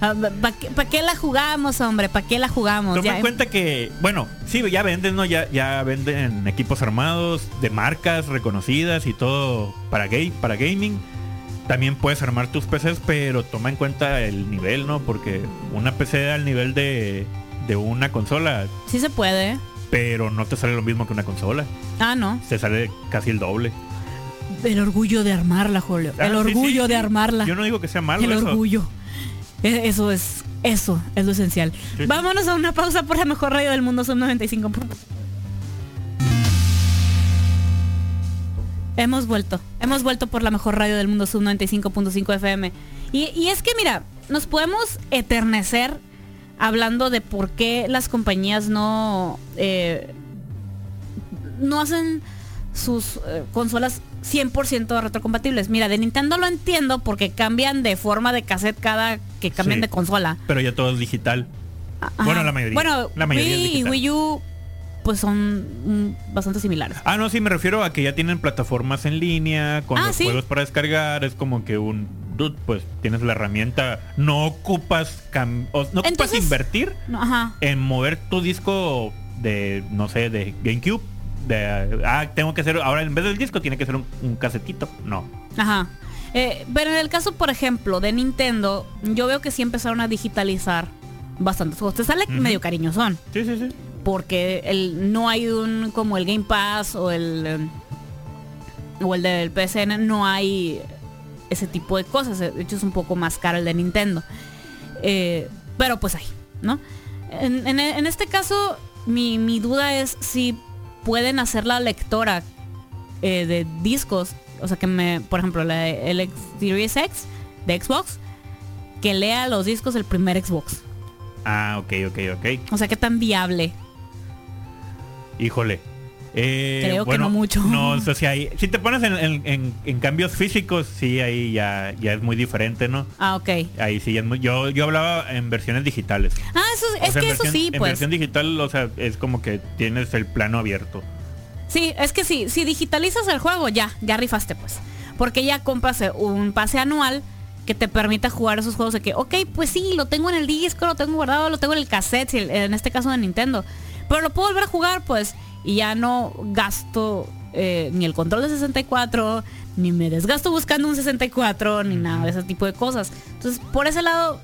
Speaker 1: ¿Para qué, pa' qué la jugamos, hombre? ¿Para qué la jugamos?
Speaker 2: Toma
Speaker 1: Ya,
Speaker 2: en cuenta que, bueno, sí, ya venden, ¿no? Ya, ya venden equipos armados de marcas reconocidas y todo para gay, para gaming. También puedes armar tus PCs, pero toma en cuenta el nivel, ¿no? Porque una PC al nivel de, de una consola,
Speaker 1: Sí se puede.
Speaker 2: pero no te sale lo mismo que una consola.
Speaker 1: Ah, no.
Speaker 2: Te sale casi el doble.
Speaker 1: El orgullo de armarla, Julio.
Speaker 2: Ah,
Speaker 1: El
Speaker 2: sí,
Speaker 1: orgullo
Speaker 2: sí,
Speaker 1: de
Speaker 2: sí.
Speaker 1: armarla.
Speaker 2: Yo no digo que sea malo
Speaker 1: el
Speaker 2: eso.
Speaker 1: orgullo. E- Eso es, eso es lo esencial. Vámonos a una pausa por la mejor radio del mundo, son 95. Hemos vuelto, hemos vuelto por la mejor radio del mundo, sub 95.5 FM. Y, y es que mira, nos podemos eternecer hablando de por qué las compañías no, eh, no hacen sus eh, consolas 100% retrocompatibles. Mira, de Nintendo lo entiendo porque cambian de forma de cassette cada que cambian
Speaker 2: Sí.
Speaker 1: de consola.
Speaker 2: Pero ya todo es digital.
Speaker 1: Ajá.
Speaker 2: Bueno, la mayoría.
Speaker 1: Bueno,
Speaker 2: La mayoría
Speaker 1: Wii. Wii U pues son mm, bastante similares.
Speaker 2: Ah, no, sí, me refiero a que ya tienen plataformas en línea, con
Speaker 1: Ah,
Speaker 2: los
Speaker 1: sí.
Speaker 2: juegos para descargar, es como que un dude, pues tienes la herramienta, no ocupas cam- o no ocupas
Speaker 1: Entonces-
Speaker 2: invertir
Speaker 1: No, Ajá.
Speaker 2: en mover tu disco de, no sé, de GameCube. De, ah, tengo que hacer, ahora en vez del disco tiene que ser un, un casetito. No.
Speaker 1: Ajá. Eh, pero en el caso, por ejemplo, de Nintendo, yo veo que sí empezaron a digitalizar bastantes juegos. Te sale
Speaker 2: Ujú.
Speaker 1: medio cariñosón.
Speaker 2: Sí, sí, sí.
Speaker 1: Porque el, no hay un como el Game Pass o el eh, o el del PSN, no hay ese tipo de cosas. De hecho es un poco más caro el de Nintendo. Eh, pero pues hay, ¿no? En, en- en este caso, mi, mi duda es si pueden hacer la lectora eh, de discos. O sea que me, por ejemplo, la, el X- Series X de Xbox, que lea los discos del primer Xbox.
Speaker 2: Ah, ok, ok, ok.
Speaker 1: O sea, qué tan viable.
Speaker 2: Híjole. Eh,
Speaker 1: Creo que no mucho.
Speaker 2: No, o sea, si, hay- si te pones en, en- en- en cambios físicos, sí, ahí ya, ya es muy diferente, ¿no?
Speaker 1: Ah, ok.
Speaker 2: Ahí sí, es muy- yo, yo hablaba en versiones digitales.
Speaker 1: Ah, eso,
Speaker 2: O
Speaker 1: es
Speaker 2: sea,
Speaker 1: que
Speaker 2: en
Speaker 1: eso sí,
Speaker 2: En
Speaker 1: pues.
Speaker 2: versión digital, o sea, es como que tienes el plano abierto.
Speaker 1: Sí, es que sí, si digitalizas el juego, ya, ya rifaste, pues. Porque ya compras eh, un pase anual que te permita jugar esos juegos de que, ok, pues sí, lo tengo en el disco, lo tengo guardado, lo tengo en el cassette, en este caso de Nintendo. Pero lo puedo volver a jugar, pues, y ya no gasto eh, ni el control de 64, ni me desgasto buscando un 64, ni nada de ese tipo de cosas. Entonces, por ese lado,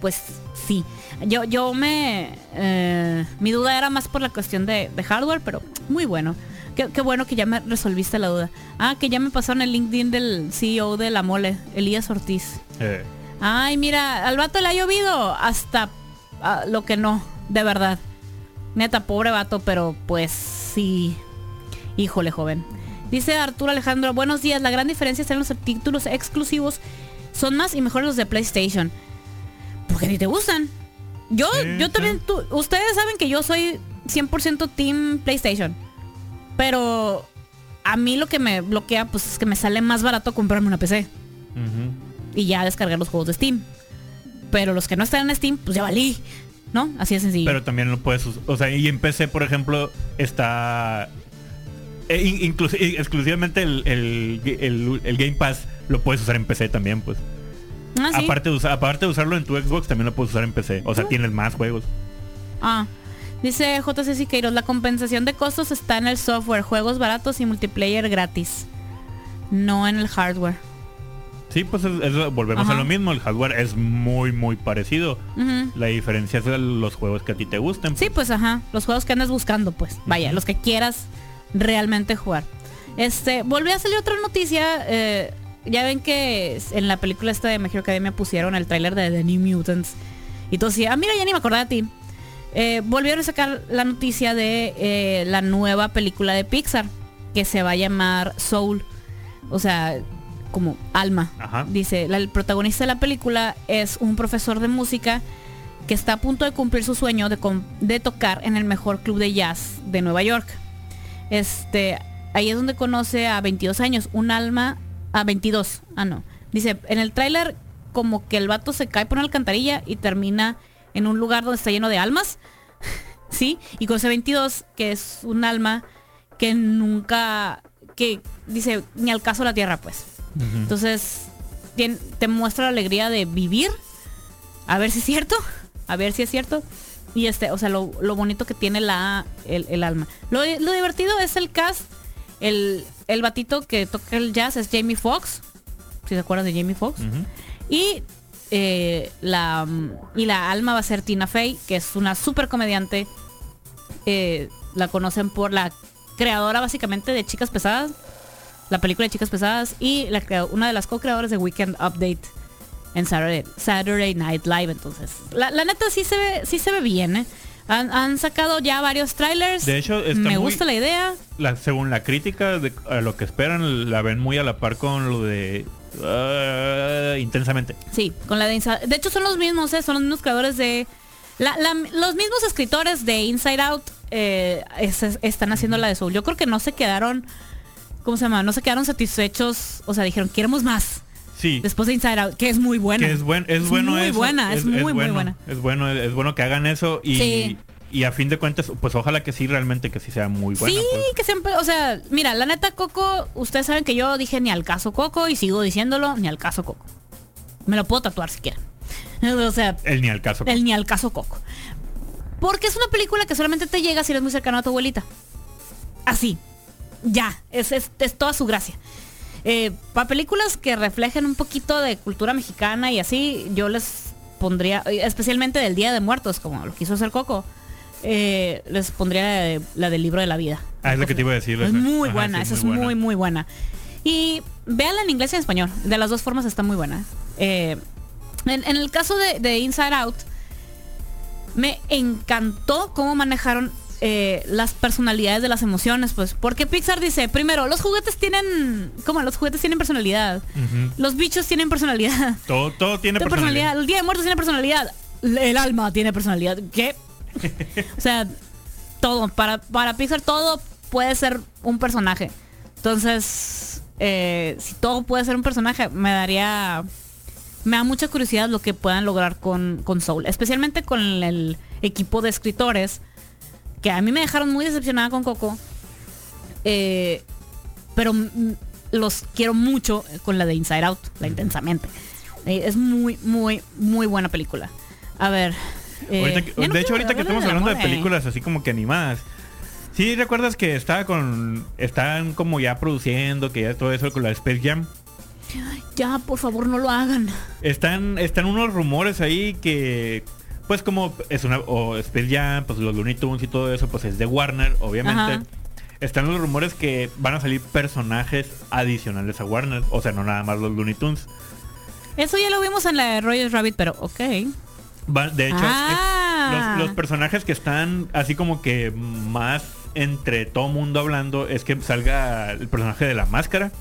Speaker 1: pues sí. Yo, yo me... eh, mi duda era más por la cuestión de, de hardware, pero muy bueno. Qué, qué bueno que ya me resolviste la duda. Ah, que ya me pasaron el LinkedIn del CEO de la mole, Elías Ortiz.
Speaker 2: Eh,
Speaker 1: Ay, mira, al vato le ha llovido hasta ah, lo que no, de verdad. Neta, pobre vato, pero pues sí. Híjole, joven. Dice Arturo Alejandro, buenos días. La gran diferencia está en los títulos exclusivos. Son más y mejores los de PlayStation. Porque ni te gustan. Yo,
Speaker 2: Sí,
Speaker 1: yo también, tú- ustedes saben que yo soy 100% Team PlayStation. Pero a mí lo que me bloquea, pues es que me sale más barato comprarme una PC y ya descargar los juegos de Steam. Pero los que no están en Steam, pues ya valí. ¿No? Así de sencillo.
Speaker 2: Pero también lo puedes us- O sea, y en PC, por ejemplo, está... eh, eh, exclusivamente el, el- el- el Game Pass lo puedes usar en PC también, pues.
Speaker 1: Ah, ¿sí?
Speaker 2: Aparte, de usar, aparte de usarlo en tu Xbox, también lo puedes usar en PC. O sea, tienes más juegos.
Speaker 1: Ah. Dice JC Siqueiros, la compensación de costos está en el software, juegos baratos y multiplayer gratis. No en el hardware.
Speaker 2: Sí, pues es- es- volvemos
Speaker 1: Ajá.
Speaker 2: a lo mismo. El hardware es muy, muy parecido. La diferencia es los juegos que a ti te gusten.
Speaker 1: Sí, pues ajá, los juegos que andas buscando, pues. Vaya, los que quieras realmente jugar. Este, volvió a salir otra noticia. eh, ya ven que en la película esta de Hero Academia pusieron el tráiler de The New Mutants. Y tú decías, ah, mira, ya ni me acordaba de ti. Eh, volvieron a sacar la noticia de eh, la nueva película de Pixar, que se va a llamar Soul. O sea, como alma.
Speaker 2: Ajá.
Speaker 1: Dice, la- el protagonista de la película es un profesor de música que está a punto de cumplir su sueño de, de tocar en el mejor club de jazz de Nueva York. Este, ahí es donde conoce a 22 años, un alma a 22. Ah, no. Dice, en el tráiler como que el vato se cae por una alcantarilla y termina en un lugar donde está lleno de almas. ¿Sí? Y con ese 22, que es un alma que nunca, que dice, ni al caso la tierra, pues. Entonces, te muestra la alegría de vivir. A ver si es cierto. A ver si es cierto. Y este, o sea, lo, lo bonito que tiene la el, el alma. Lo, lo divertido es el cast. El, el batito que toca el jazz es Jamie Foxx. Si te acuerdas de Jamie Foxx. Y eh, la y la alma va a ser Tina Fey, que es una super comediante. Eh, la conocen por la creadora básicamente de Chicas Pesadas, la película de Chicas Pesadas y la una de las co-creadoras de Weekend Update en Saturday, Saturday Night Live. Entonces, la, la neta sí se ve, sí se ve bien. ¿eh? Han, han sacado ya varios trailers.
Speaker 2: De hecho,
Speaker 1: me
Speaker 2: muy-
Speaker 1: gusta la idea.
Speaker 2: La- según la crítica, de, a lo que esperan, la ven muy a la par con lo de ah, intensamente.
Speaker 1: Sí, con la de Inside De hecho son los mismos, ¿eh? son los mismos creadores de... la- la- los mismos escritores de Inside Out eh, es- están haciendo la de Soul. Yo creo que no se quedaron... ¿Cómo se llama? No se quedaron satisfechos. O sea, dijeron, queremos más.
Speaker 2: Sí.
Speaker 1: Después de Inside Out, que es muy buena.
Speaker 2: Que es, buen, es, bueno
Speaker 1: muy
Speaker 2: eso,
Speaker 1: buena, es, muy, muy
Speaker 2: bueno,
Speaker 1: buena.
Speaker 2: Es bueno, es bueno que hagan eso y,
Speaker 1: Sí.
Speaker 2: y a fin de cuentas, pues ojalá que sí, realmente que sí sea muy buena.
Speaker 1: sí,
Speaker 2: pues.
Speaker 1: que siempre, o sea, mira, la neta Coco, ustedes saben que yo dije ni al caso Coco y sigo diciéndolo, ni al caso Coco. Me lo puedo tatuar si quieren. O sea,
Speaker 2: El ni al caso.
Speaker 1: El ni al caso Coco. Porque es una película que solamente te llega si eres muy cercano a tu abuelita. Así. Ya. Es, es, es toda su gracia. para películas que reflejen un poquito de cultura mexicana y así, yo les pondría, eh, especialmente del Día de Muertos, como lo quiso hacer Coco, eh, les pondría la, de- la del libro de la vida.
Speaker 2: Ah, es lo que te iba a decir.
Speaker 1: Es muy
Speaker 2: Ajá,
Speaker 1: buena,
Speaker 2: sí,
Speaker 1: esa es
Speaker 2: buena.
Speaker 1: muy, muy buena. Y véanla en inglés y en español. De las dos formas está muy buena. Eh, en, en el caso de, de Inside Out, me encantó cómo manejaron eh, las personalidades de las emociones, pues. Porque Pixar dice, primero, los juguetes tienen, como los juguetes tienen personalidad. Los bichos tienen personalidad.
Speaker 2: Todo, todo tiene
Speaker 1: Tiene
Speaker 2: personalidad.
Speaker 1: personalidad. El Día de Muertos tiene personalidad. El alma tiene personalidad. ¿Qué? o sea, todo. Para, para Pixar todo puede ser un personaje. Entonces, eh, si todo puede ser un personaje, me daría... Me da mucha curiosidad lo que puedan lograr con, con Soul. Especialmente con el equipo de escritores. Que a mí me dejaron muy decepcionada con Coco. Eh, pero los quiero mucho con la de Inside Out, la intensamente. Eh, es muy, muy, muy buena película. A ver. eh,
Speaker 2: Ahorita que-
Speaker 1: ya no
Speaker 2: de hecho, ahorita que estamos hablando de
Speaker 1: amor, eh.
Speaker 2: películas así como que animadas. Sí, recuerdas que estaba con. Están como ya produciendo, que ya todo eso con la Space Jam.
Speaker 1: Ya, por favor, no lo hagan.
Speaker 2: Están, están unos rumores ahí que. Pues como es una. O Space Jam, pues los Looney Tunes y todo eso, pues es de Warner, obviamente.
Speaker 1: Ajá.
Speaker 2: Están los rumores que van a salir personajes adicionales a Warner. O sea, no nada más los Looney Tunes.
Speaker 1: Eso ya lo vimos en la de Royal Rabbit, pero ok.
Speaker 2: Va- de hecho,
Speaker 1: Ah.
Speaker 2: es- los, los personajes que están así como que más entre todo mundo hablando es que salga el personaje de la máscara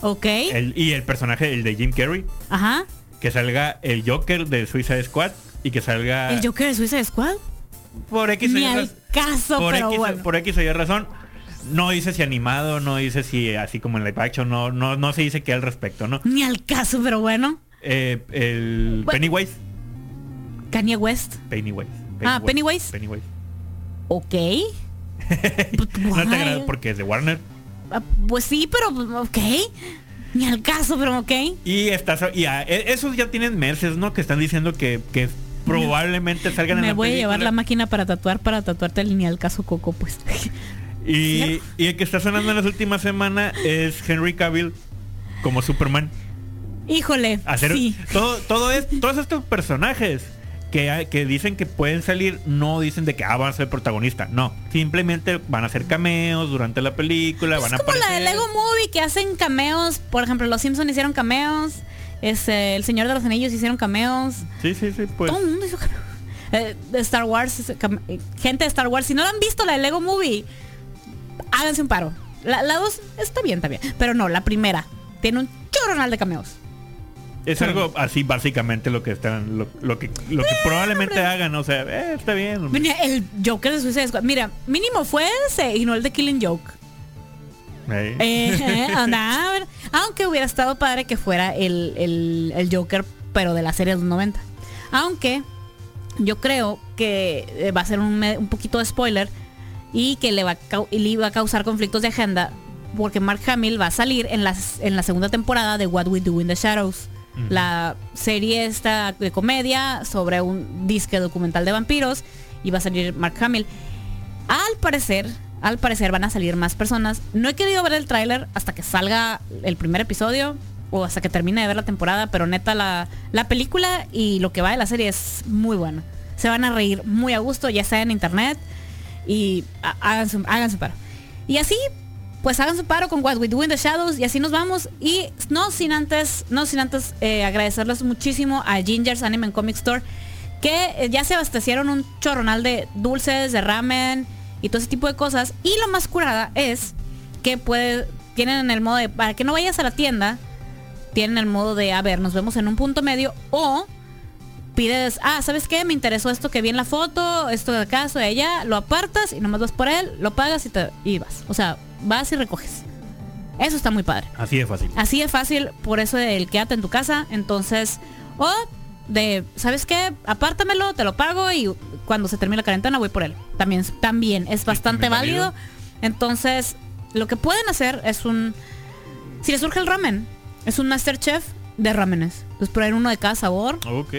Speaker 1: Ok.
Speaker 2: el- y el personaje el de Jim Carrey,
Speaker 1: Ajá.
Speaker 2: que salga el Joker de Suicide Squad y que salga
Speaker 1: El Joker de Suicide Squad.
Speaker 2: por X
Speaker 1: Ni
Speaker 2: Y
Speaker 1: al caso,
Speaker 2: por,
Speaker 1: pero
Speaker 2: X,
Speaker 1: bueno.
Speaker 2: por X o Y razón. No dice si animado, no dice si así como en live action, no, no, no se dice qué al respecto, ¿no?
Speaker 1: Ni al caso, pero bueno.
Speaker 2: Eh, el
Speaker 1: Bueno.
Speaker 2: Pennywise.
Speaker 1: Kanye West.
Speaker 2: Pennywise.
Speaker 1: Ah, Pennywise.
Speaker 2: Pennywise.
Speaker 1: Ok.
Speaker 2: no te agrada porque es de Warner.
Speaker 1: Ah, Pues sí, pero ok. Ni al caso, pero ok.
Speaker 2: Y estás y a- e- esos ya tienen meses, ¿no? Que están diciendo que, que probablemente salgan en
Speaker 1: Me
Speaker 2: la
Speaker 1: voy a llevar la máquina para tatuar, para tatuarte el ni al caso Coco, pues.
Speaker 2: Y, y el que está sonando en las últimas semanas es Henry Cavill como Superman.
Speaker 1: Híjole,
Speaker 2: Hacer
Speaker 1: sí.
Speaker 2: todo, todo es, todos estos personajes que, dicen que pueden salir, no dicen de que ah, van a ser protagonistas. No, simplemente van a ser cameos durante la película,
Speaker 1: Es
Speaker 2: van a
Speaker 1: como la de. Lego Movie que hacen cameos. Por ejemplo, los Simpsons hicieron cameos. Este, el Señor de los Anillos hicieron cameos.
Speaker 2: Sí, sí, sí, pues.
Speaker 1: Todo el mundo hizo cameos. Eh, Star Wars, es cam- eh, gente de Star Wars, si no la han visto la de Lego Movie, háganse un paro. La, la dos está bien, está bien. Pero no, la primera tiene un choronal de cameos.
Speaker 2: Es algo así básicamente lo que están, lo, lo que, lo que probablemente
Speaker 1: hombre.
Speaker 2: hagan, o sea, eh, está bien.
Speaker 1: El Joker de Suicide Squad. Mira, mínimo fue ese y no el de Killing Joke.
Speaker 2: Eh.
Speaker 1: Anda. Aunque hubiera estado padre que fuera el, el- el Joker, pero de la serie de los 90. Aunque yo creo que eh, va a ser un, un poquito de spoiler y que le va, a le va a causar conflictos de agenda porque Mark Hamill va a salir en, las, en la segunda temporada de What We Do in the Shadows. La serie esta de comedia sobre un disque documental de vampiros y va a salir Mark Hamill. Al parecer, al parecer van a salir más personas. No he querido ver el tráiler hasta que salga el primer episodio o hasta que termine de ver la temporada, pero neta la, la película y lo que va de la serie es muy bueno. Se van a reír muy a gusto, ya sea en internet y ha- hagan su, hagan su paro. Y así, pues hagan su paro con What We Do in the Shadows y así nos vamos. Y no sin antes, no sin antes eh, agradecerles muchísimo a Ginger's Anime and Comic Store que eh, ya se abastecieron un chorronal de dulces, de ramen y todo ese tipo de cosas. Y lo más curada es que puede, tienen el modo de, para que no vayas a la tienda, tienen el modo de, a ver, nos vemos en un punto medio o pides, ah, ¿sabes qué? Me interesó esto que vi en la foto, esto de acá, esto de allá, lo apartas y nomás vas por él, lo pagas y, te, y vas. O sea, vas y recoges. Eso está muy padre.
Speaker 2: Así de fácil.
Speaker 1: Así de fácil, por eso el quédate en tu casa. Entonces, o de, ¿sabes qué? Apártamelo, te lo pago y cuando se termine la cuarentena voy por él. También, también es bastante
Speaker 2: válido.
Speaker 1: válido. Entonces, lo que pueden hacer es un, si les surge el ramen, es un Masterchef de ramenes. Entonces, poner uno de cada sabor.
Speaker 2: Ok.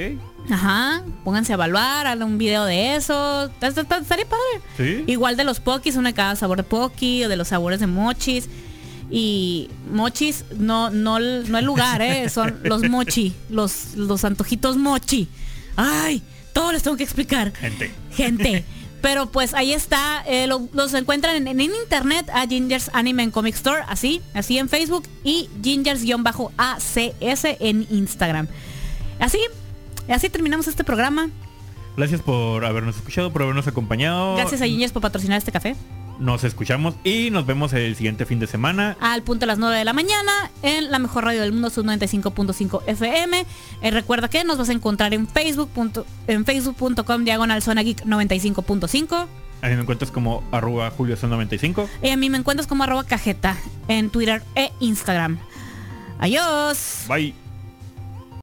Speaker 1: Ajá, pónganse a evaluar, hagan un video de eso. Estaría padre.
Speaker 2: Sí.
Speaker 1: Igual de los pokis, uno de cada sabor de poki, o de los sabores de mochis. Y mochis, no, no, no el lugar, ¿eh? son los mochi, los, los antojitos mochi. Ay, todo les tengo que explicar.
Speaker 2: Gente.
Speaker 1: Gente. Pero pues ahí está, eh, lo- los encuentran en, en internet a Gingers Anime and Comic Store, así, así en Facebook y Gingers-ACS en Instagram. Así, así terminamos este programa.
Speaker 2: Gracias por habernos escuchado, por habernos acompañado.
Speaker 1: Gracias a Gingers por patrocinar este café.
Speaker 2: Nos escuchamos y nos vemos el siguiente fin de semana.
Speaker 1: al punto a las 9 de la mañana en la mejor radio del mundo, sub 95.5 FM. Eh, recuerda que nos vas a encontrar en Facebook punto- en facebook.com diagonal zona geek 95.5.
Speaker 2: A mí me encuentras como arroba julio95.
Speaker 1: Y a mí me encuentras como arroba cajeta en Twitter e Instagram. Adiós.
Speaker 2: Bye.